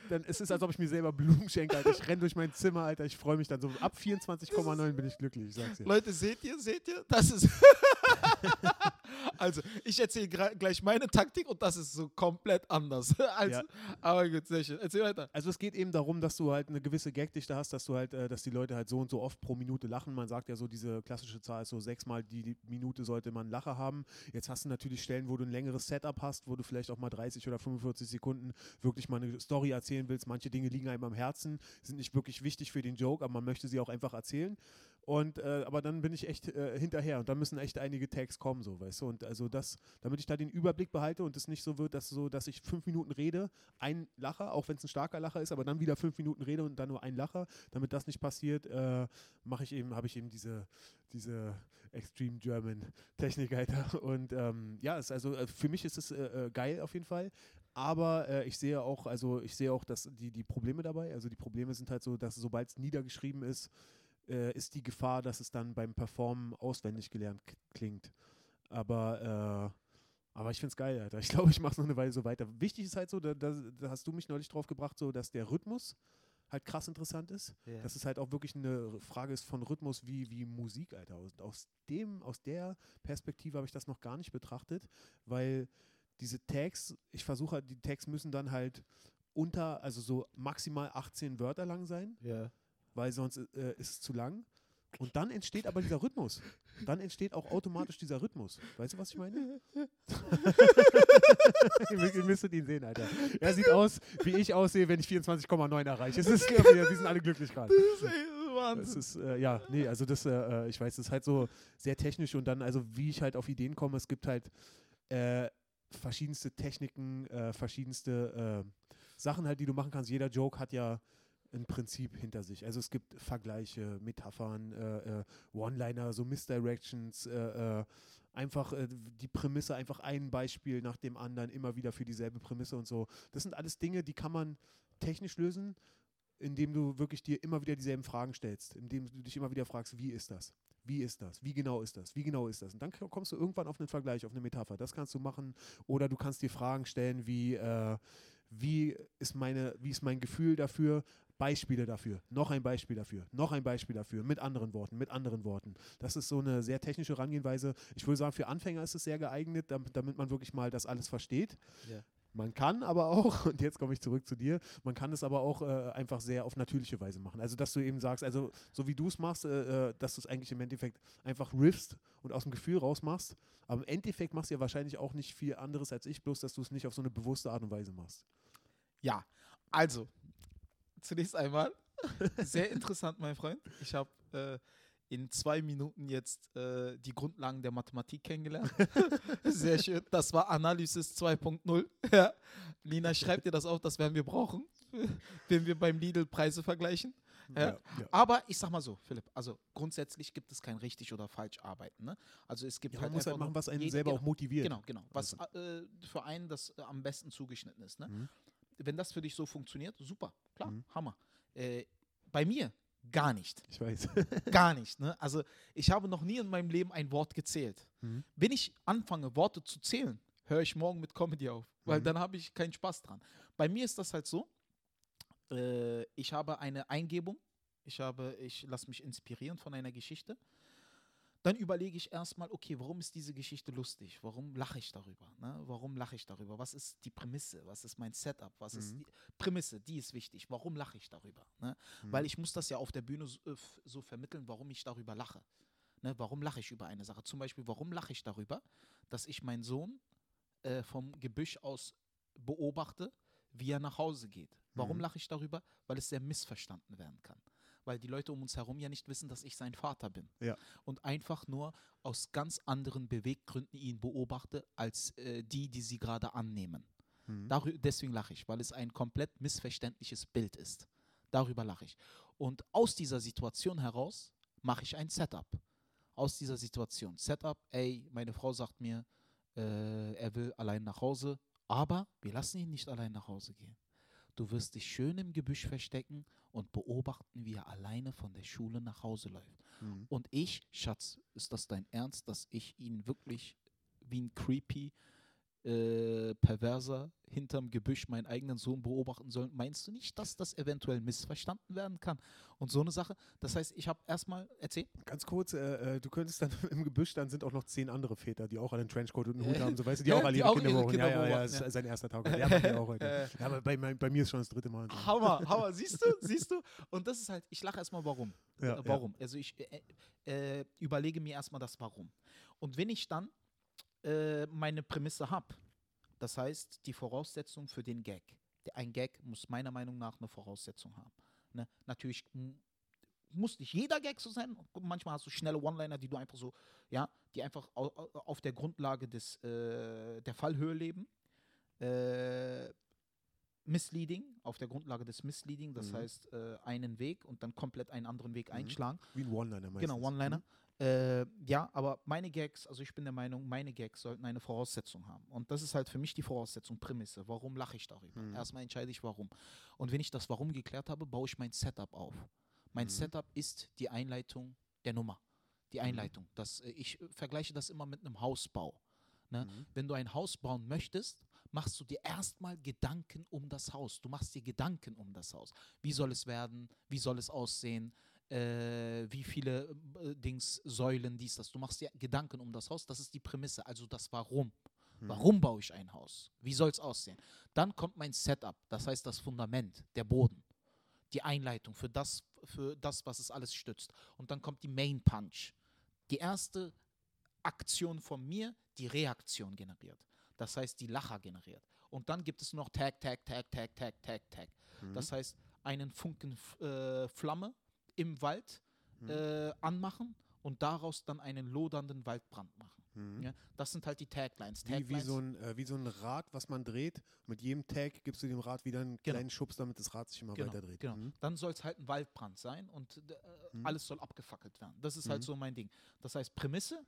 dann ist es, als ob ich mir selber Blumen schenke, Alter. Ich renn durch mein Zimmer, Alter. Ich freue mich dann so. Ab 24,9 bin ich glücklich, ich sag's dir. Leute, seht ihr, seht ihr? Das ist. also, ich erzähle gleich meine Taktik und das ist so komplett anders. als, Ja. Aber gut, sehr schön. Erzähl weiter. Also es geht eben darum, dass du halt eine gewisse Gagdichte hast, dass du halt, äh, dass die Leute halt so und so oft pro Minute lachen. Man sagt ja so, diese klassische Zahl ist so sechsmal die, die Minute sollte man Lacher haben. Jetzt hast du natürlich Stellen, wo du ein längeres Setup hast, wo du vielleicht auch mal 30 oder 45 Sekunden wirklich mal eine Story erzählen willst. Manche Dinge liegen einem am Herzen, sind nicht wirklich wichtig für den Joke, aber man möchte sie auch einfach erzählen. Und äh, aber dann bin ich echt äh, hinterher und dann müssen echt einige Tags kommen, so weißt du. Und also das, damit ich da den Überblick behalte und es nicht so wird, dass so, dass ich fünf Minuten rede, ein Lacher, auch wenn es ein starker Lacher ist, aber dann wieder fünf Minuten rede und dann nur ein Lacher. Damit das nicht passiert, äh, mache ich eben, habe ich eben diese, diese Extreme German Technik, Alter. Und ähm, ja, es, also äh, für mich ist es äh, äh, geil auf jeden Fall. Aber äh, ich sehe auch, also ich sehe auch, dass die, die Probleme dabei, also die Probleme sind halt so, dass sobald es niedergeschrieben ist, äh, ist die Gefahr, dass es dann beim Performen auswendig gelernt klingt. Aber, äh, aber ich finde es geil, Alter. Ich glaube, ich mache es noch eine Weile so weiter. Wichtig ist halt so, da, da, da hast du mich neulich drauf gebracht, so dass der Rhythmus halt krass interessant ist. Ja. Dass es halt auch wirklich eine Frage ist von Rhythmus wie, wie Musik, Alter. Und aus dem, aus der Perspektive habe ich das noch gar nicht betrachtet, weil diese Tags, ich versuche halt, die Tags müssen dann halt unter, also so maximal 18 Wörter lang sein Ja. Weil sonst äh, ist es zu lang. Und dann entsteht aber dieser Rhythmus. Dann entsteht auch automatisch dieser Rhythmus. Weißt du, was ich meine? ihr, mü- ihr müsstet ihn sehen, Alter. Er sieht aus, wie ich aussehe, wenn ich 24,9 erreiche. Es ist, wir sind alle glücklich gerade. Das ist, äh, ja, nee, also das, äh, äh, ich weiß, das ist halt so sehr technisch und dann, also wie ich halt auf Ideen komme, es gibt halt äh, verschiedenste Techniken, äh, verschiedenste äh, Sachen halt, die du machen kannst. Jeder Joke hat ja ein Prinzip hinter sich. Also es gibt Vergleiche, Metaphern, äh, äh, One-Liner, so Misdirections, äh, äh, einfach äh, die Prämisse, einfach ein Beispiel nach dem anderen, immer wieder für dieselbe Prämisse und so. Das sind alles Dinge, die kann man technisch lösen, indem du wirklich dir immer wieder dieselben Fragen stellst, indem du dich immer wieder fragst, wie ist das? Wie ist das? Wie genau ist das? Wie genau ist das? Und dann kommst du irgendwann auf einen Vergleich, auf eine Metapher. Das kannst du machen. Oder du kannst dir Fragen stellen wie, äh, wie ist meine, wie ist mein Gefühl dafür? Beispiele dafür, noch ein Beispiel dafür, noch ein Beispiel dafür, mit anderen Worten, mit anderen Worten. Das ist so eine sehr technische Herangehensweise. Ich würde sagen, für Anfänger ist es sehr geeignet, damit, damit man wirklich mal das alles versteht. Ja. Man kann aber auch, und jetzt komme ich zurück zu dir, man kann es aber auch äh, einfach sehr auf natürliche Weise machen. Also, dass du eben sagst, also so wie du es machst, äh, äh, dass du es eigentlich im Endeffekt einfach riffst und aus dem Gefühl raus machst. Aber im Endeffekt machst du ja wahrscheinlich auch nicht viel anderes als ich, bloß dass du es nicht auf so eine bewusste Art und Weise machst. Ja, also, zunächst einmal, sehr interessant, mein Freund. Ich habe äh, in zwei Minuten jetzt äh, die Grundlagen der Mathematik kennengelernt. sehr schön. Das war Analysis 2.0. Ja. Lina, schreib dir das auf, das werden wir brauchen, wenn wir beim Lidl Preise vergleichen. Äh, Ja, ja. Aber ich sag mal so, Philipp, also grundsätzlich gibt es kein richtig oder falsch arbeiten. Ne? Also es gibt Ja, halt man muss halt machen, was einen jede- selber genau, auch motiviert. Genau, genau. Was äh, für einen das äh, am besten zugeschnitten ist. Ne? Mhm. Wenn das für dich so funktioniert, super, klar, Mhm. Hammer. Äh, bei mir gar nicht. Ich weiß. Gar nicht. Ne? Also ich habe noch nie in meinem Leben ein Wort gezählt. Mhm. Wenn ich anfange, Worte zu zählen, höre ich morgen mit Comedy auf, weil Mhm. dann habe ich keinen Spaß dran. Bei mir ist das halt so, äh, ich habe eine Eingebung, ich, habe, ich lasse mich inspirieren von einer Geschichte. Dann überlege ich erstmal, okay, warum ist diese Geschichte lustig? Warum lache ich darüber? Ne? Warum lache ich darüber? Was ist die Prämisse? Was ist mein Setup? Was ist Mhm. die Prämisse? Die ist wichtig. Warum lache ich darüber? Ne? Mhm. Weil ich muss das ja auf der Bühne so, äh, so vermitteln, warum ich darüber lache. Ne? Warum lache ich über eine Sache? Zum Beispiel, warum lache ich darüber, dass ich meinen Sohn äh, vom Gebüsch aus beobachte, wie er nach Hause geht. Warum Mhm. lache ich darüber? Weil es sehr missverstanden werden kann. Weil die Leute um uns herum ja nicht wissen, dass ich sein Vater bin. Ja. Und einfach nur aus ganz anderen Beweggründen ihn beobachte, als äh, die, die sie gerade annehmen. Mhm. Darü deswegen lache ich, weil es ein komplett missverständliches Bild ist. Darüber lache ich. Und aus dieser Situation heraus mache ich ein Setup. Aus dieser Situation. Setup, ey, meine Frau sagt mir, äh, er will allein nach Hause, aber wir lassen ihn nicht allein nach Hause gehen. Du wirst dich schön im Gebüsch verstecken und beobachten, wie er alleine von der Schule nach Hause läuft. Mhm. Und ich, Schatz, ist das dein Ernst, dass ich ihn wirklich wie ein creepy äh, Perverser hinterm Gebüsch meinen eigenen Sohn beobachten soll? Meinst du nicht, dass das eventuell missverstanden werden kann? Und so eine Sache. Das heißt, ich habe erstmal erzählt. Ganz kurz, äh, äh, du könntest dann im Gebüsch, dann sind auch noch zehn andere Väter, die auch einen Trenchcoat und einen Hut Ja. haben, so weißt du, die Ja, auch alle die ihre auch Kinder beobachten. Ja, ja, ja, ist ja. sein erster Tag. Ja, macht er auch heute. Äh. Ja, aber bei, bei mir ist schon das dritte Mal. so. Hammer, Hammer, siehst du, siehst du? Und das ist halt, ich lache erstmal, warum. Ja, äh, warum? Also ich äh, äh, überlege mir erstmal das Warum. Und wenn ich dann äh, meine Prämisse habe, das heißt die Voraussetzung für den Gag. Ein Gag muss meiner Meinung nach eine Voraussetzung haben. Ne? Natürlich muss nicht jeder Gag so sein. Manchmal hast du schnelle One-Liner, die du einfach so, ja, die einfach au, au, auf der Grundlage des, äh, der Fallhöhe leben. Äh, Misleading, auf der Grundlage des Misleading, das Mhm. heißt äh, einen Weg und dann komplett einen anderen Weg Mhm. einschlagen. Wie ein One-Liner meistens. Genau, One-Liner. Äh, ja, aber meine Gags, also ich bin der Meinung, meine Gags sollten eine Voraussetzung haben. Und das ist halt für mich die Voraussetzung, Prämisse. Warum lache ich darüber? Mhm. Erstmal entscheide ich, warum. Und wenn ich das Warum geklärt habe, baue ich mein Setup auf. Mein Mhm. Setup ist die Einleitung der Nummer. Die Mhm. Einleitung. Das, äh, ich äh, vergleiche das immer mit einem Hausbau. Ne? Mhm. Wenn du ein Haus bauen möchtest, machst du dir erstmal Gedanken um das Haus. Du machst dir Gedanken um das Haus. Wie soll es werden? Wie soll es aussehen? Äh, wie viele äh, Dings, Säulen, dies, das. Du machst dir Gedanken um das Haus. Das ist die Prämisse, also das Warum. Mhm. Warum baue ich ein Haus? Wie soll es aussehen? Dann kommt mein Setup, das heißt das Fundament, der Boden, die Einleitung für das, für das, was es alles stützt. Und dann kommt die Main Punch. Die erste Aktion von mir, die Reaktion generiert. Das heißt, die Lacher generiert. Und dann gibt es noch Tag, Tag, Tag, Tag, Tag, Tag, Tag. Mhm. Das heißt, einen Funken äh, Flamme im Wald Mhm. äh, anmachen und daraus dann einen lodernden Waldbrand machen. Mhm. Ja? Das sind halt die Taglines. Wie, wie, Taglines so ein, äh, wie so ein Rad, was man dreht. Mit jedem Tag gibst du dem Rad wieder einen Genau. kleinen Schubs, damit das Rad sich immer Genau, weiter dreht. genau. Mhm. Dann soll es halt ein Waldbrand sein und äh, Mhm. alles soll abgefackelt werden. Das ist halt Mhm. so mein Ding. Das heißt, Prämisse,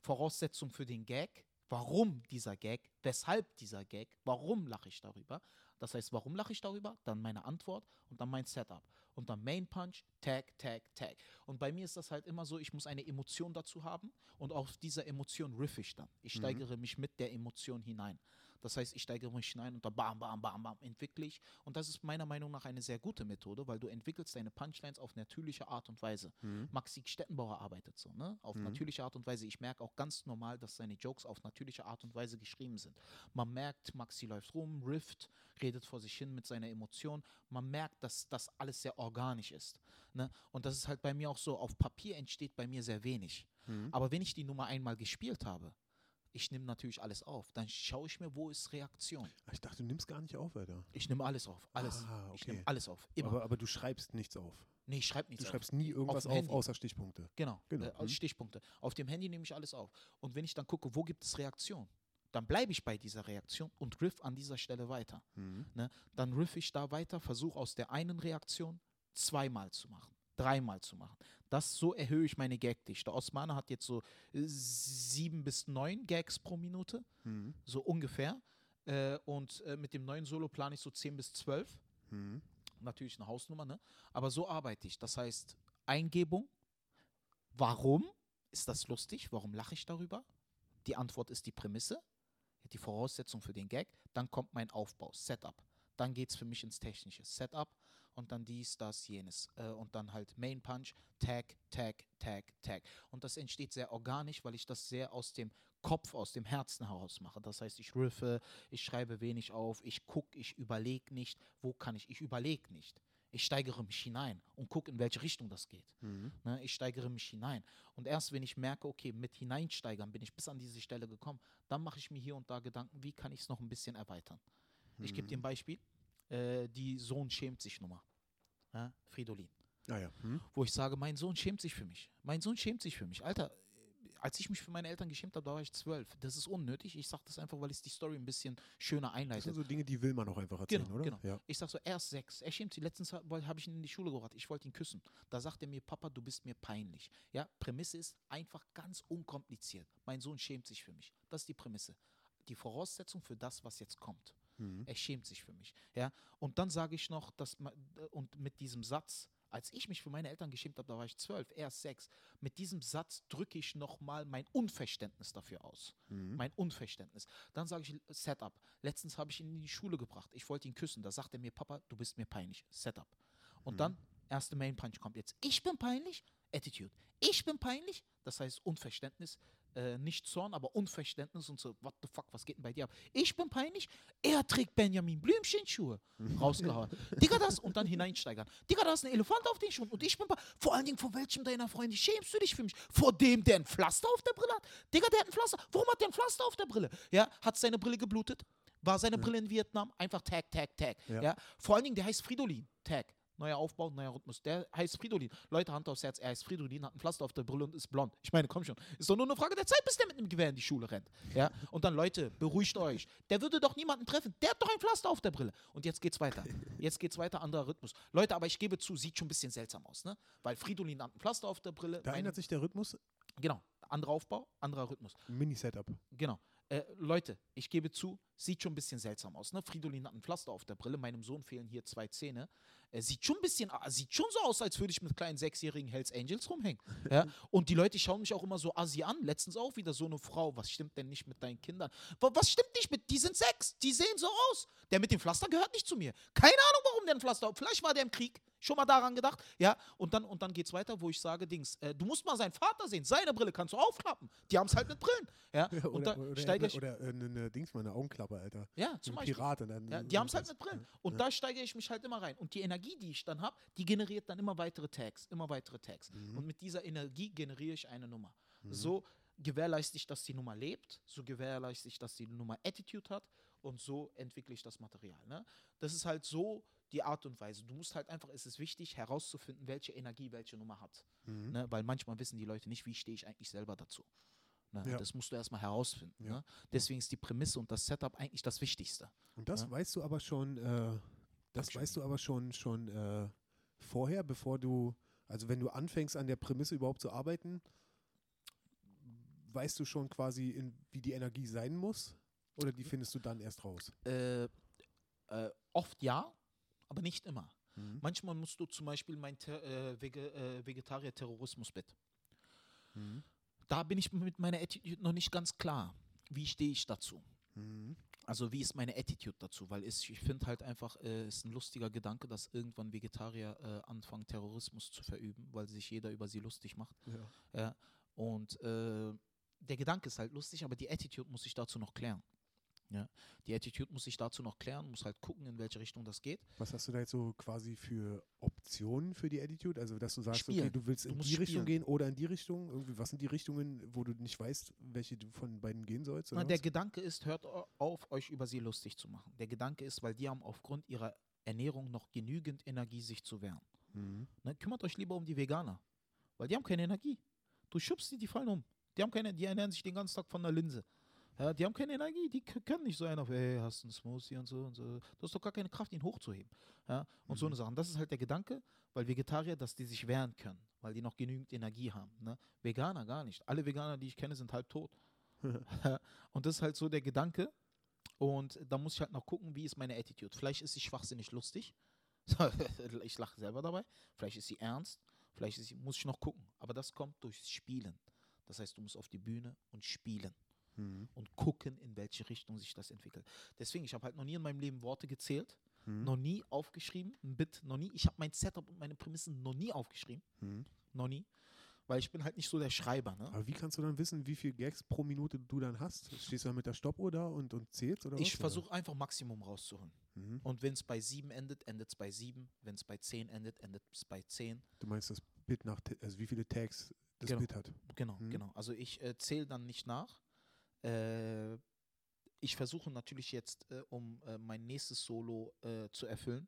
Voraussetzung für den Gag, warum dieser Gag, weshalb dieser Gag, warum lache ich darüber. Das heißt, warum lache ich darüber? Dann meine Antwort und dann mein Setup. Und dann Main Punch, Tag, Tag, Tag. Und bei mir ist das halt immer so, ich muss eine Emotion dazu haben und auf dieser Emotion riff ich dann. Ich Mhm. steigere mich mit der Emotion hinein. Das heißt, ich steigere mich hinein und dann bam, bam, bam, bam, entwickle ich. Und das ist meiner Meinung nach eine sehr gute Methode, weil du entwickelst deine Punchlines auf natürliche Art und Weise. Mhm. Maxi Stettenbauer arbeitet so, ne? Auf Mhm. natürliche Art und Weise. Ich merke auch ganz normal, dass seine Jokes auf natürliche Art und Weise geschrieben sind. Man merkt, Maxi läuft rum, rifft, redet vor sich hin mit seiner Emotion. Man merkt, dass das alles sehr organisch ist. Ne? Und das ist halt bei mir auch so, auf Papier entsteht bei mir sehr wenig. Mhm. Aber wenn ich die Nummer einmal gespielt habe, ich nehme natürlich alles auf. Dann schaue ich mir, wo ist Reaktion. Ich dachte, du nimmst gar nicht auf, Alter. Ich nehme alles auf. Alles. Ah, Ich okay. nehme alles auf. Immer. Aber, aber du schreibst nichts auf. nee, ich schreibe Du nichts auf. schreibst nie irgendwas auf, Handy. außer Stichpunkte. Genau, Genau, Äh, mhm. Stichpunkte. Auf dem Handy nehme ich alles auf. Und wenn ich dann gucke, wo gibt es Reaktion, dann bleibe ich bei dieser Reaktion und riff an dieser Stelle weiter. Mhm. Ne? Dann riff ich da weiter, versuche aus der einen Reaktion zweimal zu machen, dreimal zu machen. Das so erhöhe ich meine Gagdichte. Osmane hat jetzt so äh, sieben bis neun Gags pro Minute, Mhm. so ungefähr. Äh, und äh, mit dem neuen Solo plane ich so zehn bis zwölf. Mhm. Natürlich eine Hausnummer, ne? Aber so arbeite ich. Das heißt, Eingebung. Warum ist das lustig? Warum lache ich darüber? Die Antwort ist die Prämisse, die Voraussetzung für den Gag. Dann kommt mein Aufbau, Setup. Dann geht es für mich ins Technische. Setup und dann dies, das, jenes. Äh, und dann halt Main Punch, Tag, Tag, Tag, Tag. Und das entsteht sehr organisch, weil ich das sehr aus dem Kopf, aus dem Herzen heraus mache. Das heißt, ich riffe, ich schreibe wenig auf, ich gucke, ich überlege nicht, wo kann ich, ich überlege nicht. Ich steigere mich hinein und gucke, in welche Richtung das geht. Mhm. Ne? Ich steigere mich hinein. Und erst wenn ich merke, okay, mit hineinsteigern bin ich bis an diese Stelle gekommen, dann mache ich mir hier und da Gedanken, wie kann ich es noch ein bisschen erweitern. Ich gebe dir ein Beispiel. Äh, die Sohn schämt sich Nummer. Ja? Fridolin. Ah ja. Mhm. Wo ich sage, mein Sohn schämt sich für mich. Mein Sohn schämt sich für mich. Alter, als ich mich für meine Eltern geschämt habe, da war ich zwölf. Das ist unnötig. Ich sage das einfach, weil es die Story ein bisschen schöner Das einleitet. sind so Dinge, die will man auch einfach erzählen, Genau, oder? genau. Ja. Ich sag so, er ist sechs. Er schämt sich. Letztens habe ich ihn in die Schule gebracht. Ich wollte ihn küssen. Da sagt er mir, Papa, du bist mir peinlich. Ja, Prämisse ist einfach ganz unkompliziert. Mein Sohn schämt sich für mich. Das ist die Prämisse. Die Voraussetzung für das, was jetzt kommt. Mhm. Er schämt sich für mich. Ja, und dann sage ich noch, dass ma- und mit diesem Satz, als ich mich für meine Eltern geschämt habe, da war ich zwölf, er ist sechs. Mit diesem Satz drücke ich nochmal mein Unverständnis dafür aus. Mhm. Mein Unverständnis. Dann sage ich Setup. Letztens habe ich ihn in die Schule gebracht. Ich wollte ihn küssen. Da sagt er mir, Papa, du bist mir peinlich. Setup. Und dann, erste Main Punch kommt jetzt. Ich bin peinlich. Attitude. Ich bin peinlich. Das heißt Unverständnis. Äh, nicht Zorn, aber Unverständnis und so, what the fuck, was geht denn bei dir ab? Ich bin peinlich. Er trägt Benjamin Blümchenschuhe. Rausgehauen. Digga, das und dann hineinsteigern. Digga, da ist ein Elefant auf den Schuhen und ich bin pe- vor allen Dingen vor welchem deiner Freunde schämst du dich für mich? Vor dem, der ein Pflaster auf der Brille hat? Digga, der hat ein Pflaster. Warum hat der ein Pflaster auf der Brille? Ja, hat seine Brille geblutet? War seine Brille in Vietnam? Einfach Tag, Tag, Tag. Ja. Ja. Vor allen Dingen, der heißt Fridolin. Tag. Neuer Aufbau, neuer Rhythmus. Der heißt Fridolin. Leute, Hand aufs Herz, er heißt Fridolin, hat ein Pflaster auf der Brille und ist blond. Ich meine, komm schon. Ist doch nur eine Frage der Zeit, bis der mit einem Gewehr in die Schule rennt. Ja? Und dann, Leute, beruhigt euch. Der würde doch niemanden treffen. Der hat doch ein Pflaster auf der Brille. Und jetzt geht's weiter. Jetzt geht's weiter, anderer Rhythmus. Leute, aber ich gebe zu, sieht schon ein bisschen seltsam aus, ne? Weil Fridolin hat ein Pflaster auf der Brille. Da ändert sich der Rhythmus. Genau. Anderer Aufbau, anderer Rhythmus. Mini-Setup. Genau. Äh, Leute, ich gebe zu, sieht schon ein bisschen seltsam aus. Ne? Fridolin hat ein Pflaster auf der Brille, meinem Sohn fehlen hier zwei Zähne. Äh, sieht schon ein bisschen, ah, sieht schon so aus, als würde ich mit kleinen sechsjährigen Hells Angels rumhängen. Ja? Und die Leute schauen mich auch immer so assi an. Letztens auch wieder so eine Frau. Was stimmt denn nicht mit deinen Kindern? Wa- Was stimmt nicht mit? Die sind sechs. Die sehen so aus. Der mit dem Pflaster gehört nicht zu mir. Keine Ahnung, warum der ein Pflaster. Vielleicht war der im Krieg. Schon mal daran gedacht. Ja, und dann, und dann geht es weiter, wo ich sage, Dings, äh, du musst mal seinen Vater sehen. Seine Brille kannst du aufklappen. Die haben es halt mit Brillen. Ja, und oder da oder, steige ich. oder äh, eine, eine Dings, mal eine Augenklappe, Alter. Ja, zum Beispiel. Pirat und dann. Ja, die haben es halt mit Brillen. Und da steigere ich mich halt immer rein. Und die Energie, die ich dann habe, die generiert dann immer weitere Tags, immer weitere Tags. Und mit dieser Energie generiere ich eine Nummer. So gewährleiste ich, dass die Nummer lebt, so gewährleiste ich, dass die Nummer Attitude hat und so entwickle ich das Material. Ne? Das ist halt so die Art und Weise. Du musst halt einfach, es ist wichtig herauszufinden, welche Energie welche Nummer hat. Mhm. Ne? Weil manchmal wissen die Leute nicht, wie stehe ich eigentlich selber dazu. Ne? Ja. Das musst du erstmal herausfinden. Ja. Ne? Deswegen ist die Prämisse und das Setup eigentlich das Wichtigste. Und das Ja. weißt du aber schon, äh, das weißt du aber schon, schon äh, vorher, bevor du, also wenn du anfängst an der Prämisse überhaupt zu arbeiten, weißt du schon quasi, in, wie die Energie sein muss? Oder die findest du dann erst raus? Äh, äh, oft ja, aber nicht immer. Mhm. Manchmal musst du zum Beispiel mein Ter äh, Vege äh, Vegetarier-Terrorismus-Bett. Mhm. Da bin ich mit meiner Attitude noch nicht ganz klar. Wie stehe ich dazu? Mhm. Also wie ist meine Attitude dazu? Weil es, ich finde halt einfach, es äh, ist ein lustiger Gedanke, dass irgendwann Vegetarier äh, anfangen, Terrorismus zu verüben, weil sich jeder über sie lustig macht. Ja. Ja. Und äh, der Gedanke ist halt lustig, aber die Attitude muss ich dazu noch klären. Ja. Die Attitude muss ich dazu noch klären, muss halt gucken, in welche Richtung das geht. Was hast du da jetzt so quasi für Optionen für die Attitude? Also, dass du sagst, okay, Spielen. du willst Du in musst die Richtung spielen. gehen oder in die Richtung? Irgendwie, was sind die Richtungen, wo du nicht weißt, welche du von beiden gehen sollst? Na, der was? Gedanke ist, hört au- auf, euch über sie lustig zu machen. Der Gedanke ist, weil die haben aufgrund ihrer Ernährung noch genügend Energie, sich zu wehren. Mhm. Ne? Kümmert euch lieber um die Veganer, weil die haben keine Energie. Du schubst die, die fallen um. Die haben keine, die ernähren sich den ganzen Tag von der Linse. Ja, die haben keine Energie, die können nicht so einen auf, hey, hast du einen Smoothie und so und so. Du hast doch gar keine Kraft, ihn hochzuheben. Ja, und so Mhm. eine Sachen. Das ist halt der Gedanke, weil Vegetarier, dass die sich wehren können, weil die noch genügend Energie haben. Ne? Veganer gar nicht. Alle Veganer, die ich kenne, sind halb tot. und das ist halt so der Gedanke. Und da muss ich halt noch gucken, wie ist meine Attitude. Vielleicht ist sie schwachsinnig lustig. ich lache selber dabei. Vielleicht ist sie ernst. Vielleicht sie, muss ich noch gucken. Aber das kommt durchs Spielen. Das heißt, du musst auf die Bühne und spielen Mhm. und gucken, in welche Richtung sich das entwickelt. Deswegen, ich habe halt noch nie in meinem Leben Worte gezählt, Mhm. noch nie aufgeschrieben, ein Bit, noch nie. Ich habe mein Setup und meine Prämissen noch nie aufgeschrieben, Mhm. noch nie, weil ich bin halt nicht so der Schreiber. Ne? Aber wie kannst du dann wissen, wie viel Gags pro Minute du dann hast? Stehst du dann mit der Stoppuhr da und, und zählst oder Ich versuche einfach Maximum rauszuholen. Mhm. Und wenn es bei 7 endet, endet es bei 7. Wenn es bei 10 endet, endet es bei 10. Du meinst das Bit nach, also wie viele Tags das Genau. Bit hat? Genau, Mhm. genau. Also ich äh, zähle dann nicht nach. Äh, ich versuche natürlich jetzt, äh, um äh, mein nächstes Solo äh, zu erfüllen,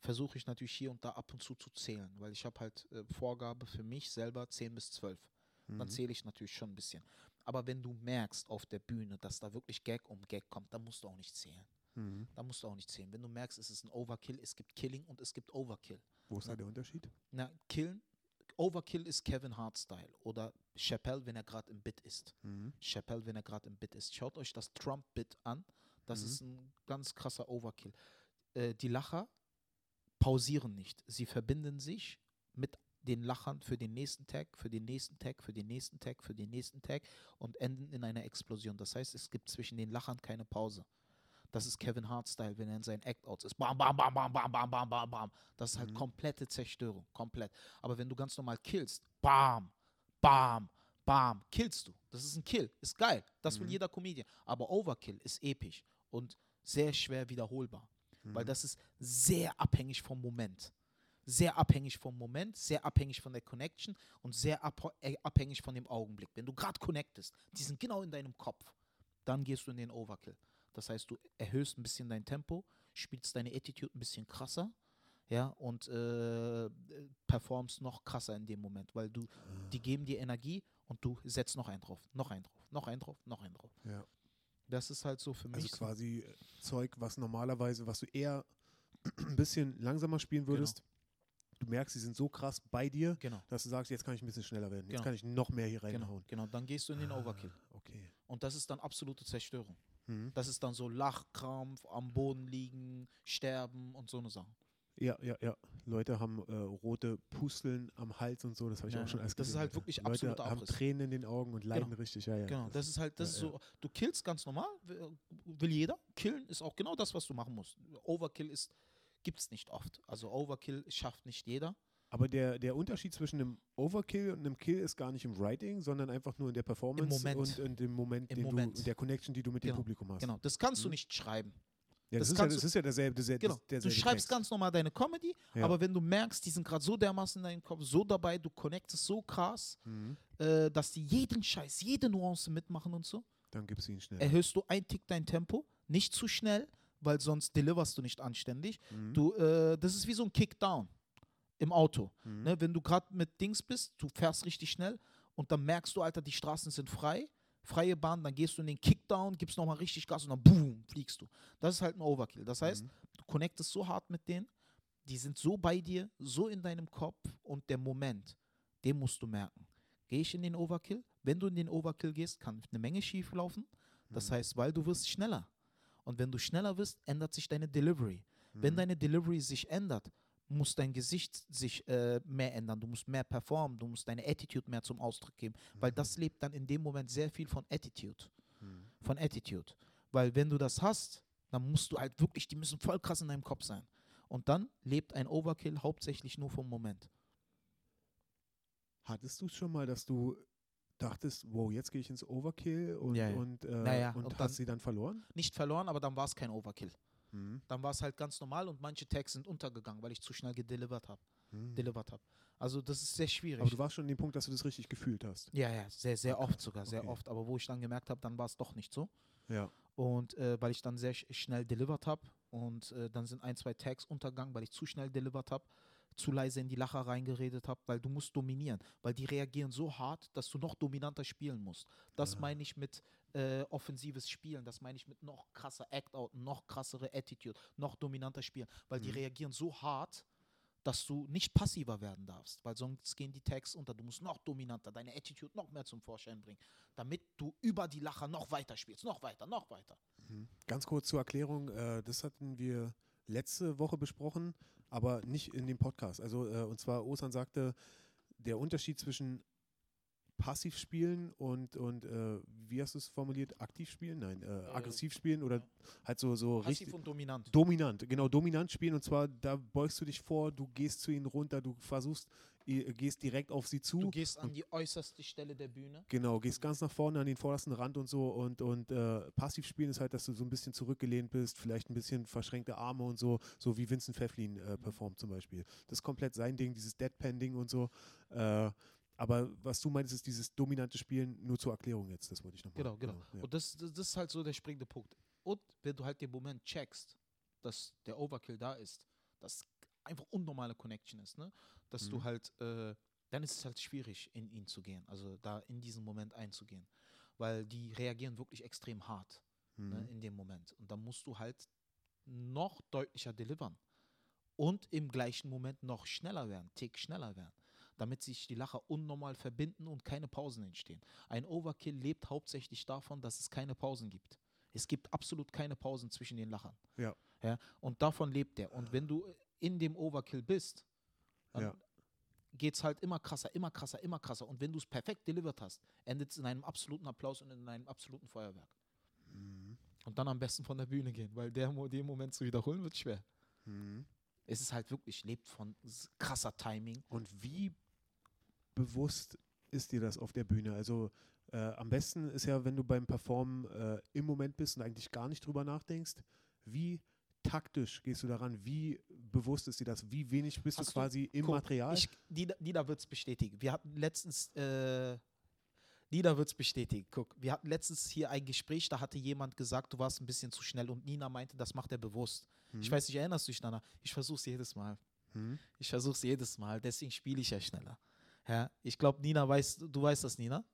versuche ich natürlich hier und da ab und zu zu zählen, weil ich habe halt äh, Vorgabe für mich selber 10 bis 12. Dann Mhm. zähle ich natürlich schon ein bisschen. Aber wenn du merkst auf der Bühne, dass da wirklich Gag um Gag kommt, dann musst du auch nicht zählen. Mhm. Da musst du auch nicht zählen. Wenn du merkst, es ist ein Overkill, es gibt Killing und es gibt Overkill. Wo ist Ja. da der Unterschied? Na, Killen, Overkill ist Kevin Hart Style oder Chappelle, wenn er gerade im Bit ist. Mhm. Chappelle, wenn er gerade im Bit ist. Schaut euch das Trump-Bit an. Das Mhm. ist ein ganz krasser Overkill. Äh, die Lacher pausieren nicht. Sie verbinden sich mit den Lachern für den nächsten Tag, für den nächsten Tag, für den nächsten Tag, für den nächsten Tag und enden in einer Explosion. Das heißt, es gibt zwischen den Lachern keine Pause. Das ist Kevin Hart-Style, wenn er in seinen Act-Outs ist. Bam, bam, bam, bam, bam, bam, bam, bam, bam. Das ist halt Mhm. komplette Zerstörung. Komplett. Aber wenn du ganz normal killst, bam, bam, bam, killst du. Das ist ein Kill. Ist geil. Das will Mhm. jeder Comedian. Aber Overkill ist episch und sehr schwer wiederholbar. Weil Mhm. das ist sehr abhängig vom Moment. Sehr abhängig vom Moment, sehr abhängig von der Connection und sehr äh, abhängig von dem Augenblick. Wenn du gerade connectest, die sind genau in deinem Kopf, dann gehst du in den Overkill. Das heißt, du erhöhst ein bisschen dein Tempo, spielst deine Attitude ein bisschen krasser, ja, und äh, performst noch krasser in dem Moment, weil du, die geben dir Energie und du setzt noch einen drauf, noch einen drauf, noch einen drauf, noch einen drauf. Ja. Das ist halt so für mich. Also so- quasi äh, Zeug, was normalerweise, was du eher ein bisschen langsamer spielen würdest. Du merkst, sie sind so krass bei dir, genau, dass du sagst, jetzt kann ich ein bisschen schneller werden. Jetzt Genau. kann ich noch mehr hier genau, reinhauen. genau. Dann gehst du in den Overkill. Ah, Okay. Und das ist dann absolute Zerstörung. Mhm. Das ist dann so Lachkrampf, am Boden liegen, sterben und so eine Sache. Ja, ja, ja. Leute haben äh, rote Pusteln am Hals und so, das habe ich Ja, auch schon alles das ist gesehen, halt Alter. wirklich Leute absoluter haben Abriss. Tränen in den Augen und leiden richtig, ja, ja. Genau, das ist halt, das ist ja, so, du killst ganz normal, will jeder. Killen ist auch genau das, was du machen musst. Overkill ist, gibt es nicht oft. Also Overkill schafft nicht jeder. Aber der, der Unterschied zwischen einem Overkill und einem Kill ist gar nicht im Writing, sondern einfach nur in der Performance und in dem Moment, Im Moment. du, der Connection, die du mit Genau, dem Publikum hast. Genau, das kannst du Mhm. nicht schreiben. Ja, das, das ist ja, das du- ist ja derselbe, derselbe, Genau, du derselbe schreibst Text. ganz normal deine Comedy, Ja. aber wenn du merkst, die sind gerade so dermaßen in deinem Kopf, so dabei, du connectest so krass, Mhm. äh, dass die jeden Scheiß, jede Nuance mitmachen und so, Dann gibst du ihn schnell. erhöhst du ein Tick dein Tempo, nicht zu schnell, weil sonst deliverst du nicht anständig. Mhm. Du, äh, das ist wie so ein Kickdown im Auto. Mhm. Ne? Wenn du gerade mit Dings bist, du fährst richtig schnell und dann merkst du, Alter, die Straßen sind frei, freie Bahn, dann gehst du in den Kickdown, gibst nochmal richtig Gas und dann boom, fliegst du. Das ist halt ein Overkill. Das heißt, Mhm. du connectest so hart mit denen, die sind so bei dir, so in deinem Kopf und der Moment, den musst du merken. Gehe ich in den Overkill? Wenn du in den Overkill gehst, kann eine Menge schief laufen. Das Mhm. heißt, weil du wirst schneller. Und wenn du schneller wirst, ändert sich deine Delivery. Wenn Mhm. deine Delivery sich ändert, muss dein Gesicht sich äh, mehr ändern. Du musst mehr performen, du musst deine Attitude mehr zum Ausdruck geben, weil das lebt dann in dem Moment sehr viel von Attitude. Mhm. Von Attitude. Weil wenn du das hast, dann musst du halt wirklich, die müssen voll krass in deinem Kopf sein. Und dann lebt ein Overkill hauptsächlich nur vom Moment. Hattest du es schon mal, dass du dachtest, wow, jetzt gehe ich ins Overkill und, Ja, ja. und, äh, Naja, und, und hast sie dann verloren? Nicht verloren, aber dann war es kein Overkill. Mhm. Dann war es halt ganz normal und manche Tags sind untergegangen, weil ich zu schnell gedelivert habe. Mhm. Delivered habe. Also das ist sehr schwierig. Aber du warst schon an dem Punkt, dass du das richtig gefühlt hast. ja, ja, sehr, sehr Ah, oft sogar, sehr Okay. oft. Aber wo ich dann gemerkt habe, dann war es doch nicht so. Ja. Und äh, weil ich dann sehr sch schnell delivered habe und äh, dann sind ein, zwei Tags untergegangen, weil ich zu schnell delivered habe. zu leise in die Lacher reingeredet habe, weil du musst dominieren, weil die reagieren so hart, dass du noch dominanter spielen musst. Das Ja. meine ich mit äh, offensives Spielen, das meine ich mit noch krasser Act-Out, noch krassere Attitude, noch dominanter Spielen, weil die Mhm. reagieren so hart, dass du nicht passiver werden darfst, weil sonst gehen die Tags unter. Du musst noch dominanter, deine Attitude noch mehr zum Vorschein bringen, damit du über die Lacher noch weiter spielst, noch weiter, noch weiter. Mhm. Ganz kurz zur Erklärung, äh, das hatten wir letzte Woche besprochen, aber nicht in dem Podcast. Also äh, und zwar Osan sagte, der Unterschied zwischen passiv spielen und, und äh, wie hast du es formuliert? Aktiv spielen? Nein, äh, aggressiv spielen oder halt so, so Passiv richtig. und dominant. Dominant, genau, dominant spielen und zwar, da beugst du dich vor, du gehst zu ihnen runter, du versuchst, gehst direkt auf sie zu. Du gehst an die äußerste Stelle der Bühne. Genau, gehst ganz nach vorne an den vordersten Rand und so und, und äh, passiv spielen ist halt, dass du so ein bisschen zurückgelehnt bist, vielleicht ein bisschen verschränkte Arme und so, so wie Vincent Pfefflin äh, performt zum Beispiel. Das ist komplett sein Ding, dieses Deadpan-Ding und so. Äh, aber was du meinst, ist dieses dominante Spielen, nur zur Erklärung jetzt, das wollte ich nochmal. Genau, genau. Ja. Und das, das, das ist halt so der springende Punkt. Und wenn du halt den Moment checkst, dass der Overkill da ist, dass einfach unnormale Connection ist, ne? dass du Mhm. halt, äh, dann ist es halt schwierig, in ihn zu gehen, also da in diesen Moment einzugehen. Weil die reagieren wirklich extrem hart ne, Mhm. in dem Moment. Und dann musst du halt noch deutlicher delivern. Und im gleichen Moment noch schneller werden, tick schneller werden, damit sich die Lacher unnormal verbinden und keine Pausen entstehen. Ein Overkill lebt hauptsächlich davon, dass es keine Pausen gibt. Es gibt absolut keine Pausen zwischen den Lachern. Ja. ja und davon lebt er. Und wenn du in dem Overkill bist, dann Ja. geht es halt immer krasser, immer krasser, immer krasser. Und wenn du es perfekt delivered hast, endet es in einem absoluten Applaus und in einem absoluten Feuerwerk. Mhm. Und dann am besten von der Bühne gehen, weil der, den Moment zu wiederholen wird schwer. Mhm. Es ist halt wirklich, lebt von krasser Timing. Und wie bewusst ist dir das auf der Bühne? Also äh, am besten ist ja, wenn du beim Performen äh, im Moment bist und eigentlich gar nicht drüber nachdenkst, wie taktisch gehst du daran? Wie bewusst ist dir das? Wie wenig bist Hast du du- quasi im Guck, Material? Ich, Dina, Dina wird es bestätigen. Wir hatten letztens, äh, Nina wird es bestätigen. Guck, wir hatten letztens hier ein Gespräch, da hatte jemand gesagt, du warst ein bisschen zu schnell und Nina meinte, das macht er bewusst. Ich Mhm. weiß nicht, erinnerst du dich, Nana? Ich versuche es jedes Mal. Mhm. Ich versuche es jedes Mal, deswegen spiele ich ja schneller. Ja, ich glaube, Nina weiß, du weißt das, Nina?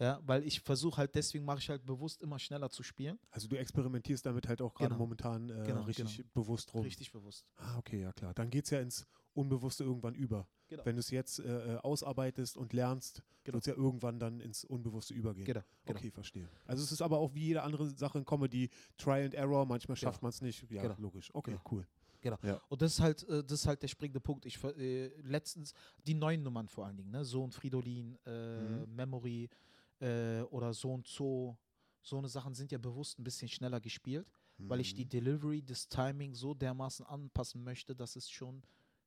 Ja, weil ich versuche halt, deswegen mache ich halt bewusst immer schneller zu spielen. Also du experimentierst damit halt auch gerade Genau. momentan äh, Genau, richtig genau. bewusst rum. Richtig bewusst. Ah, okay, ja klar. Dann geht es ja ins Unbewusste irgendwann über. Genau. Wenn du es jetzt äh, äh, ausarbeitest und lernst, Genau. wird es ja irgendwann dann ins Unbewusste übergehen. Genau, genau. Okay, verstehe. Also es ist aber auch wie jede andere Sache in Comedy, Try and Error, manchmal schafft man es nicht. Ja, logisch. Okay, Genau. cool. Und das ist halt, äh, das ist halt der springende Punkt. Ich äh, letztens die neuen Nummern vor allen Dingen, ne? Sohn Fridolin, äh, Mhm. Memory äh, oder Sohn Zoo. So eine Sachen sind ja bewusst ein bisschen schneller gespielt, weil ich die Mhm. Delivery, das Timing so dermaßen anpassen möchte, dass es schon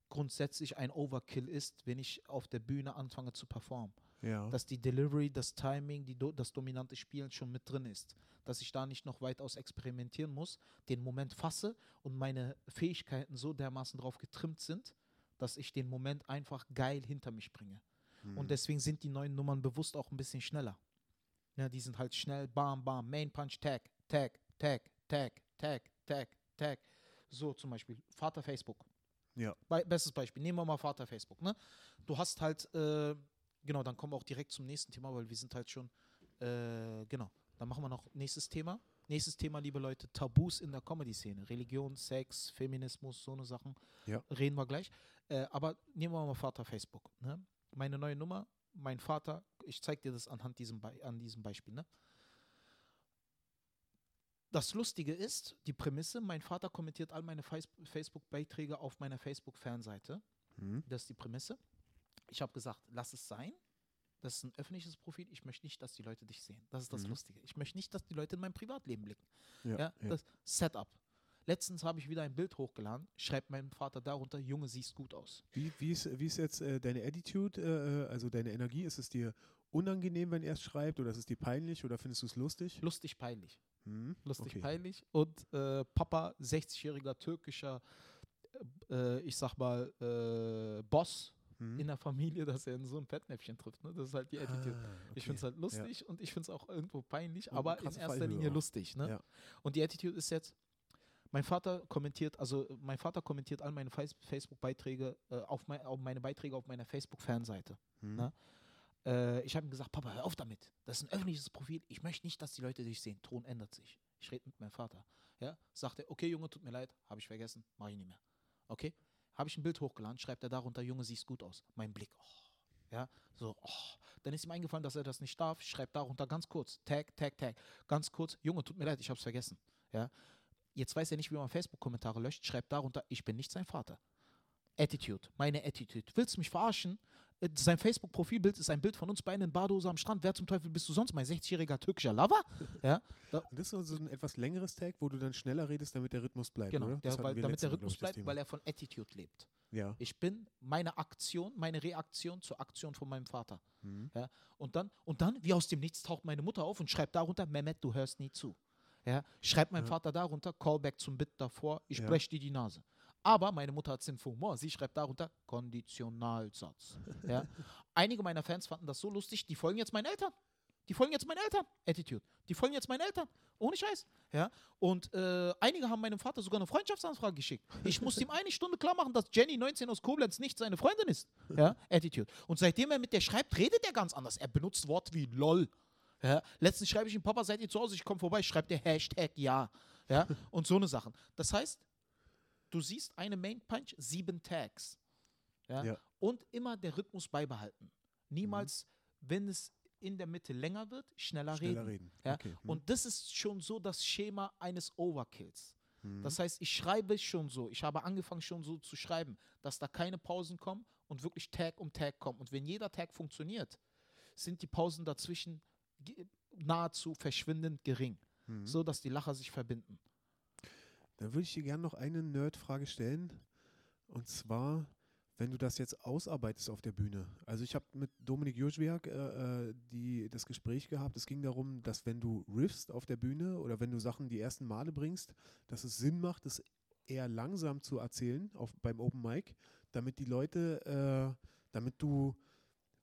grundsätzlich ein Overkill ist, wenn ich auf der Bühne anfange zu performen. Ja. Dass die Delivery, das Timing, die, das dominante Spielen schon mit drin ist. Dass ich da nicht noch weitaus experimentieren muss, den Moment fasse und meine Fähigkeiten so dermaßen drauf getrimmt sind, dass ich den Moment einfach geil hinter mich bringe. Mhm. Und deswegen sind die neuen Nummern bewusst auch ein bisschen schneller. Ja, die sind halt schnell, bam, bam, Main Punch, Tag, Tag, Tag, Tag, Tag, Tag, Tag. So zum Beispiel Vater Facebook. Ja. Be bestes Beispiel. Nehmen wir mal Vater Facebook. Ne? Du hast halt, äh, genau, dann kommen wir auch direkt zum nächsten Thema, weil wir sind halt schon, äh, genau. Dann machen wir noch nächstes Thema. Nächstes Thema, liebe Leute, Tabus in der Comedy-Szene. Religion, Sex, Feminismus, so eine Sachen. Ja. Reden wir gleich. Äh, aber nehmen wir mal Vater Facebook. Ne? Meine neue Nummer, mein Vater, ich zeige dir das anhand diesem, Be an diesem Beispiel. Ne? Das Lustige ist, die Prämisse, mein Vater kommentiert all meine Facebook-Beiträge auf meiner Facebook-Fanseite. Mhm. Das ist die Prämisse. Ich habe gesagt, lass es sein. Das ist ein öffentliches Profil. Ich möchte nicht, dass die Leute dich sehen. Das ist das Mhm. Lustige. Ich möchte nicht, dass die Leute in mein Privatleben blicken. Ja, Ja, ja. das Setup. Letztens habe ich wieder ein Bild hochgeladen, schreibt mein Vater darunter, Junge, siehst gut aus. Wie, wie, ist, wie ist jetzt äh, deine Attitude, äh, äh, also deine Energie? Ist es dir unangenehm, wenn er es schreibt oder ist es dir peinlich oder findest du es lustig? Lustig peinlich. Mhm. Lustig okay. peinlich. Und äh, Papa, 60-jähriger türkischer, äh, ich sag mal, äh, Boss Mhm. in der Familie, dass er in so ein Fettnäpfchen trifft. Ne? Das ist halt die Attitude. Ah, Ich okay. finde es halt lustig und ich finde es auch irgendwo peinlich, Und aber in erster Fallhöhe Linie auch. lustig. Ne? Ja. Und die Attitude ist jetzt, Mein Vater kommentiert, also mein Vater kommentiert all meine Face- Facebook-Beiträge äh, auf, mein, auf meine Beiträge auf meiner Facebook-Fanseite. Mhm. Ne? Äh, ich habe ihm gesagt, Papa, hör auf damit. Das ist ein öffentliches Profil. Ich möchte nicht, dass die Leute dich sehen. Ton ändert sich. Ich rede mit meinem Vater. Ja, sagt er, okay, Junge, tut mir leid, habe ich vergessen, mache ich nicht mehr. Okay, habe ich ein Bild hochgeladen, schreibt er darunter, Junge, siehst gut aus. Mein Blick, oh. Ja, so, oh. Dann ist ihm eingefallen, dass er das nicht darf, schreibt darunter ganz kurz, Tag, Tag, Tag, ganz kurz, Junge, tut mir leid, ich habe es vergessen. Ja, jetzt weiß er nicht, wie man Facebook-Kommentare löscht, schreibt darunter, ich bin nicht sein Vater. Attitude, meine Attitude. Willst du mich verarschen? Äh, Sein Facebook-Profilbild ist ein Bild von uns beiden in Badehose am Strand. Wer zum Teufel bist du sonst? Mein 60-jähriger türkischer Lover? Ja, da, das ist so so ein etwas längeres Tag, wo du dann schneller redest, damit der Rhythmus bleibt, genau, der, weil, damit der Rhythmus ich, bleibt, weil er von Attitude lebt. Ja. Ich bin meine Aktion, meine Reaktion zur Aktion von meinem Vater. Mhm. Ja, und dann, und dann, wie aus dem Nichts, taucht meine Mutter auf und schreibt darunter, Mehmet, du hörst nie zu. Ja, schreibt mein Ja. Vater darunter, Callback zum Bit davor, ich Ja. brech dir die Nase. Aber meine Mutter hat Sinn für Humor. Sie schreibt darunter Konditionalsatz. Ja. Einige meiner Fans fanden das so lustig, die folgen jetzt meinen Eltern. Die folgen jetzt meinen Eltern. Attitude. Die folgen jetzt meinen Eltern. Ohne Scheiß. Ja. Und äh, einige haben meinem Vater sogar eine Freundschaftsanfrage geschickt. Ich musste ihm eine Stunde klar machen, dass Jenny 19 aus Koblenz nicht seine Freundin ist. Ja. Attitude. Und seitdem er mit der schreibt, redet er ganz anders. Er benutzt Worte wie LOL. Ja. Letztens schreibe ich ihm, Papa, seid ihr zu Hause? Ich komme vorbei. Schreibt der Hashtag ja. Ja. Und so eine Sachen. Das heißt, du siehst eine Main Punch, sieben Tags. Ja? Ja. Und immer der Rhythmus beibehalten. Niemals, wenn es in der Mitte länger wird, schneller, Schneller reden. reden. Ja? Okay. Mhm. Und das ist schon so das Schema eines Overkills. Mhm. Das heißt, ich schreibe schon so, ich habe angefangen schon so zu schreiben, dass da keine Pausen kommen und wirklich Tag um Tag kommen. Und wenn jeder Tag funktioniert, sind die Pausen dazwischen nahezu verschwindend gering, Mhm. so dass die Lacher sich verbinden. Dann würde ich dir gerne noch eine Nerd-Frage stellen. Und zwar, wenn du das jetzt ausarbeitest auf der Bühne. Also ich habe mit Dominik Joschwiak äh, äh, die, das Gespräch gehabt. Es ging darum, dass wenn du riffst auf der Bühne oder wenn du Sachen die ersten Male bringst, dass es Sinn macht, es eher langsam zu erzählen auf, beim Open Mic, damit die Leute, äh, damit du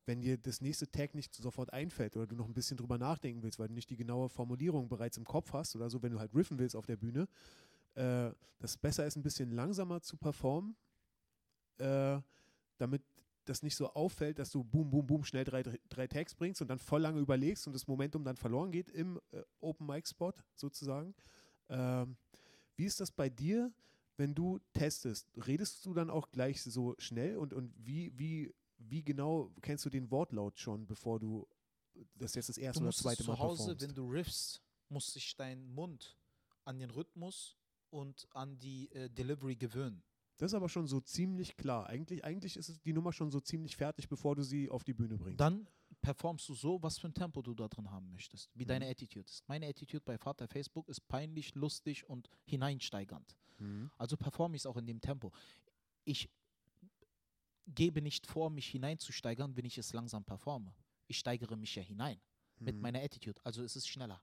wenn dir das nächste Tag nicht sofort einfällt oder du noch ein bisschen drüber nachdenken willst, weil du nicht die genaue Formulierung bereits im Kopf hast oder so, wenn du halt riffen willst auf der Bühne, äh, dass es besser ist, ein bisschen langsamer zu performen, äh, damit das nicht so auffällt, dass du boom, boom, boom schnell drei, drei Tags bringst und dann voll lange überlegst und das Momentum dann verloren geht im äh, Open Mic Spot sozusagen. Ähm, wie ist das bei dir, wenn du testest? Redest du dann auch gleich so schnell und, und wie, wie, wie genau kennst du den Wortlaut schon, bevor du das jetzt das erste oder zweite Mal zu Hause, performst? wenn du riffst, muss sich dein Mund an den Rhythmus und an die äh, Delivery gewöhnen. Das ist aber schon so ziemlich klar. Eigentlich, eigentlich ist es die Nummer schon so ziemlich fertig, bevor du sie auf die Bühne bringst. Dann performst du so, was für ein Tempo du da drin haben möchtest, wie deine Mhm. Attitude ist. Meine Attitude bei Vater Facebook ist peinlich, lustig und hineinsteigernd. Mhm. Also performe ich es auch in dem Tempo. Ich gebe nicht vor, mich hineinzusteigern, wenn ich es langsam performe. Ich steigere mich ja hinein mit Mhm. meiner Attitude. Also es ist schneller.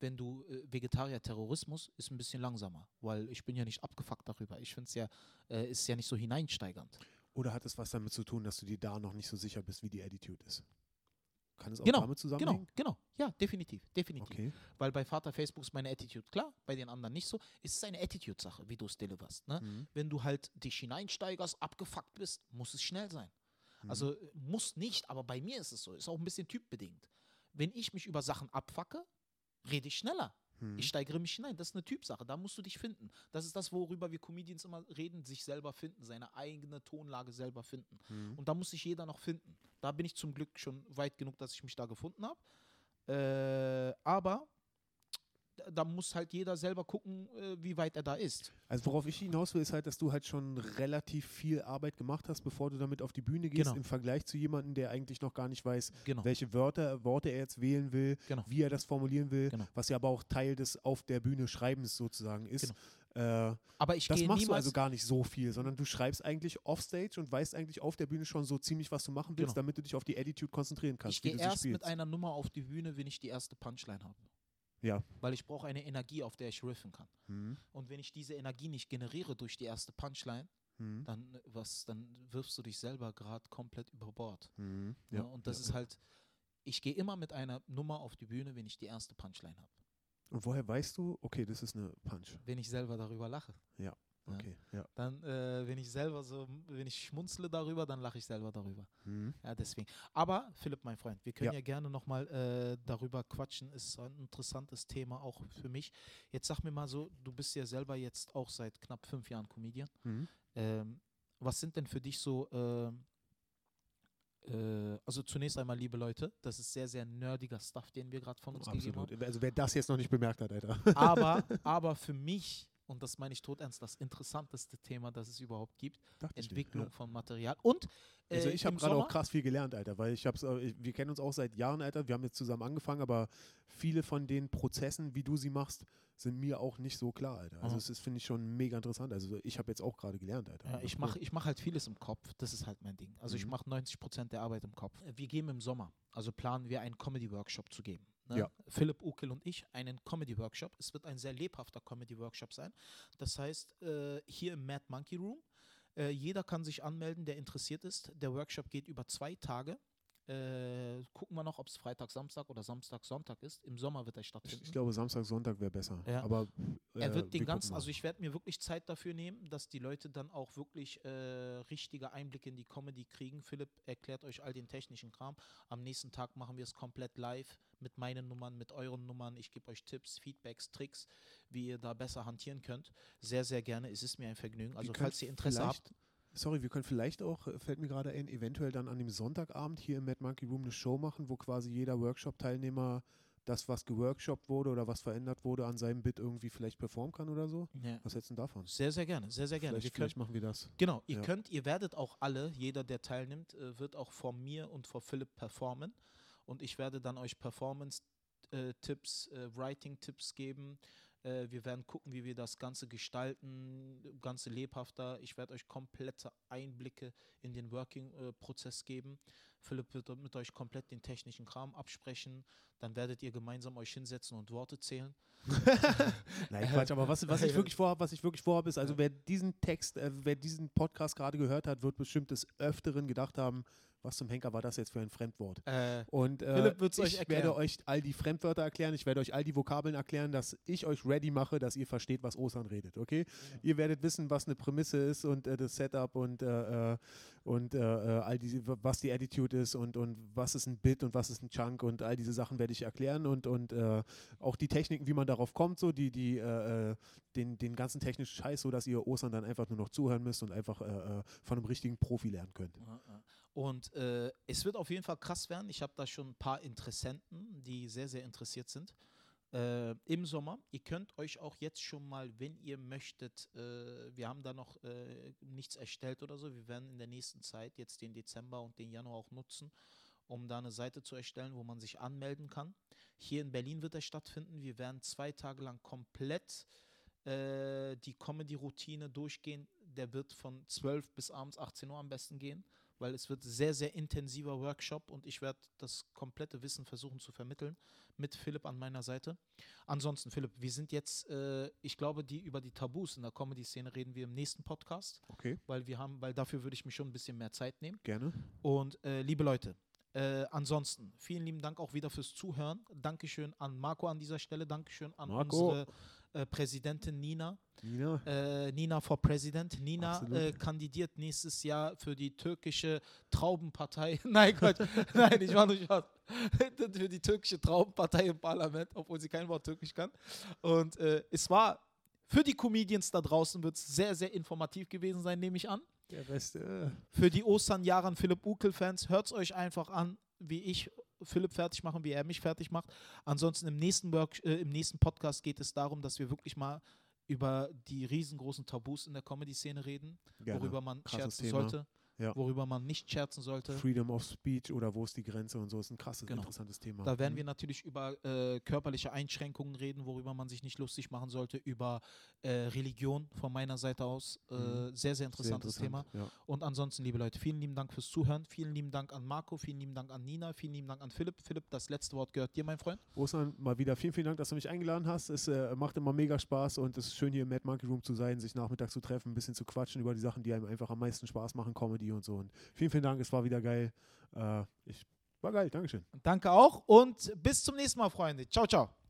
Wenn du äh, Vegetarier-Terrorismus ist ein bisschen langsamer, weil ich bin ja nicht abgefuckt darüber. Ich finde es ja, äh, ist ja nicht so hineinsteigernd. Oder hat es was damit zu tun, dass du dir da noch nicht so sicher bist, wie die Attitude ist? Kann es auch Genau, damit Genau, zusammenhängen? genau. Ja, definitiv, definitiv. Okay. Weil bei Vater Facebook ist meine Attitude klar, bei den anderen nicht so. Es ist eine Attitude-Sache, wie du es deliverst. Ne? Mhm. Wenn du halt dich hineinsteigerst, abgefuckt bist, muss es schnell sein. Mhm. Also äh, muss nicht, aber bei mir ist es so. Ist auch ein bisschen typbedingt. Wenn ich mich über Sachen abfacke, rede ich schneller. Mhm. Ich steigere mich hinein. Das ist eine Typsache. Da musst du dich finden. Das ist das, worüber wir Comedians immer reden, sich selber finden, seine eigene Tonlage selber finden. Mhm. Und da muss sich jeder noch finden. Da bin ich zum Glück schon weit genug, dass ich mich da gefunden habe. Äh, aber da- muss halt jeder selber gucken, äh, wie weit er da ist. Also worauf ich hinaus will, ist halt, dass du halt schon relativ viel Arbeit gemacht hast, bevor du damit auf die Bühne gehst, Genau. im Vergleich zu jemandem, der eigentlich noch gar nicht weiß, Genau. welche Wörter, Worte er jetzt wählen will, Genau. wie er das formulieren will, Genau. was ja aber auch Teil des auf der Bühne Schreibens sozusagen ist. Äh, Aber ich das gehe machst du also gar nicht so viel, sondern du schreibst eigentlich offstage und weißt eigentlich auf der Bühne schon so ziemlich, was du machen willst, Genau. damit du dich auf die Attitude konzentrieren kannst, ich gehe erst spielst. mit einer Nummer auf die Bühne, wenn ich die erste Punchline habe. Ja. Weil ich brauche eine Energie, auf der ich riffen kann. Mhm. Und wenn ich diese Energie nicht generiere durch die erste Punchline, Mhm. dann, was, dann wirfst du dich selber gerade komplett über Bord. Mhm. Ja, und das ist halt, ich gehe immer mit einer Nummer auf die Bühne, wenn ich die erste Punchline habe. Und woher weißt du, okay, das ist eine Punch? Wenn ich selber darüber lache. Ja. Okay, ja. Dann, äh, wenn ich selber so, wenn ich schmunzle darüber, dann lache ich selber darüber. Mhm. Ja, deswegen. Aber, Philipp, mein Freund, wir können Ja. ja, gerne nochmal äh, darüber quatschen. Ist ein interessantes Thema auch für mich. Jetzt sag mir mal so, du bist ja selber jetzt auch seit knapp fünf Jahren Comedian. Mhm. Ähm, was sind denn für dich so, ähm, äh, also zunächst einmal, liebe Leute, das ist sehr, sehr nerdiger Stuff, den wir gerade von uns gegeben haben. Absolut. Also wer das jetzt noch nicht bemerkt hat, Alter. Aber, aber für mich, und das meine ich todernst, das interessanteste Thema, das es überhaupt gibt, Dachte ich Entwicklung ja. von Material. Und äh, Also ich habe gerade auch krass viel gelernt, Alter, weil ich hab's, äh, ich- wir kennen uns auch seit Jahren, Alter. Wir haben jetzt zusammen angefangen, aber viele von den Prozessen, wie du sie machst, sind mir auch nicht so klar, Alter. Also Aha. es ist, finde ich, schon mega interessant. Also ich habe jetzt auch gerade gelernt, Alter. Ja, ich ist mache ich mach halt vieles im Kopf. Das ist halt mein Ding. Also ich Mhm. mache 90 Prozent der Arbeit im Kopf. Wir geben im Sommer, also planen wir einen Comedy-Workshop zu geben. Ne? Ja. Philipp Ukel und ich einen Comedy-Workshop. Es wird ein sehr lebhafter Comedy-Workshop sein. Das heißt, äh, hier im Mad Monkey Room, äh, jeder kann sich anmelden, der interessiert ist. Der Workshop geht über zwei Tage. Äh, gucken wir noch, ob es Freitag, Samstag oder Samstag, Sonntag ist. Im Sommer wird er Ich, stattfinden. ich glaube, Samstag, Sonntag wäre besser. Ja. Aber Er äh, wird wir den gucken ganzen, also ich werde mir wirklich Zeit dafür nehmen, dass die Leute dann auch wirklich äh, richtige Einblicke in die Comedy kriegen. Philipp erklärt euch all den technischen Kram. Am nächsten Tag machen wir es komplett live mit meinen Nummern, mit euren Nummern. Ich gebe euch Tipps, Feedbacks, Tricks, wie ihr da besser hantieren könnt. Sehr, sehr gerne. Es ist mir ein Vergnügen. Also Wir falls ihr Interesse habt, Sorry, wir können vielleicht auch, äh, fällt mir gerade ein, eventuell dann an dem Sonntagabend hier im Mad Monkey Room eine Show machen, wo quasi jeder Workshop-Teilnehmer das, was geworkshopt wurde oder was verändert wurde, an seinem Bit irgendwie vielleicht performen kann oder so. ja, Was hältst du denn davon? sehr, sehr gerne. Sehr, sehr gerne. Vielleicht, vielleicht machen wir das. Genau, ihr Ja. könnt, ihr werdet auch alle, jeder, der teilnimmt, äh, wird auch vor mir und vor Philipp performen. Und ich werde dann euch Performance-Tipps, äh, Writing-Tipps geben. Äh, wir werden gucken, wie wir das Ganze gestalten, Ganze lebhafter. Ich werde euch komplette Einblicke in den Working-Prozess geben. Philipp wird mit euch komplett den technischen Kram absprechen. Dann werdet ihr gemeinsam euch hinsetzen und Worte zählen. Nein, Quatsch, aber was, was ich wirklich vorhabe, was ich wirklich vorhabe, ist, also wer diesen Text, äh, wer diesen Podcast gerade gehört hat, wird bestimmt des Öfteren gedacht haben, was zum Henker war das jetzt für ein Fremdwort? Äh, Und äh, euch ich erklären. werde euch all die Fremdwörter erklären, ich werde euch all die Vokabeln erklären, dass ich euch ready mache, dass ihr versteht, was Ostern redet, okay? Ihr werdet wissen, was eine Prämisse ist und äh, das Setup und, äh, äh, und äh, all diese, was die Attitude ist und, und was ist ein Bit und was ist ein Chunk und all diese Sachen werde ich erklären und, und äh, auch die Techniken, wie man darauf kommt, so die, die, den, den ganzen technischen Scheiß, so dass ihr Ostern dann einfach nur noch zuhören müsst und einfach von einem richtigen Profi lernen könnt. Und äh, es wird auf jeden Fall krass werden. Ich habe da schon ein paar Interessenten, die sehr, sehr interessiert sind. Äh, Im Sommer. Ihr könnt euch auch jetzt schon mal, wenn ihr möchtet, äh, wir haben da noch äh, nichts erstellt oder so. Wir werden in der nächsten Zeit jetzt den Dezember und den Januar auch nutzen, um da eine Seite zu erstellen, wo man sich anmelden kann. Hier in Berlin wird er stattfinden. Wir werden zwei Tage lang komplett äh, die Comedy-Routine durchgehen. Der wird von 12 bis abends 18 Uhr am besten gehen, weil es wird sehr, sehr intensiver Workshop und ich werde das komplette Wissen versuchen zu vermitteln mit Philipp an meiner Seite. Ansonsten, Philipp, wir sind jetzt, äh, ich glaube, die über die Tabus in der Comedy-Szene reden wir im nächsten Podcast, Okay, weil wir haben, weil dafür würde ich mir schon ein bisschen mehr Zeit nehmen. gerne. Und äh, liebe Leute, äh, ansonsten, vielen lieben Dank auch wieder fürs Zuhören. Dankeschön an Marco an dieser Stelle. Dankeschön an Marco. unsere äh, Präsidentin Nina. Nina? Äh, Nina for President. Nina äh, kandidiert nächstes Jahr für die türkische Traubenpartei. Nein, Gott, nein, ich war nicht was. für die türkische Traubenpartei im Parlament, obwohl sie kein Wort türkisch kann. Und äh, es war für die Comedians da draußen wird es sehr, sehr informativ gewesen sein, nehme ich an. Der Rest, äh, Für die Ostern-Jahren Philipp Ukel-Fans, hört es euch einfach an, wie ich Philipp fertig machen, wie er mich fertig macht. Ansonsten im nächsten, Work äh, im nächsten Podcast geht es darum, dass wir wirklich mal über die riesengroßen Tabus in der Comedy-Szene reden, gerne. worüber man Krasses scherzen Thema. sollte, Ja. worüber man nicht scherzen sollte. Freedom of Speech oder wo ist die Grenze und so ist ein krasses, Genau. interessantes Thema. Da werden Mhm. wir natürlich über äh, körperliche Einschränkungen reden, worüber man sich nicht lustig machen sollte, über äh, Religion von meiner Seite aus. Äh, Mhm. sehr, sehr interessantes Sehr Thema. interessant, Ja. Und ansonsten, liebe Leute, vielen lieben Dank fürs Zuhören. Vielen lieben Dank an Marco, vielen lieben Dank an Nina, vielen lieben Dank an Philipp. Philipp, das letzte Wort gehört dir, mein Freund. Ostern, mal wieder vielen, vielen Dank, dass du mich eingeladen hast. Es äh, macht immer mega Spaß und es ist schön, hier im Mad Monkey Room zu sein, sich nachmittags zu treffen, ein bisschen zu quatschen über die Sachen, die einem einfach am meisten Spaß machen, Comedy und so. Und vielen, vielen Dank, es war wieder geil. Äh, ich, war geil, Dankeschön. Danke auch und bis zum nächsten Mal, Freunde. Ciao, ciao.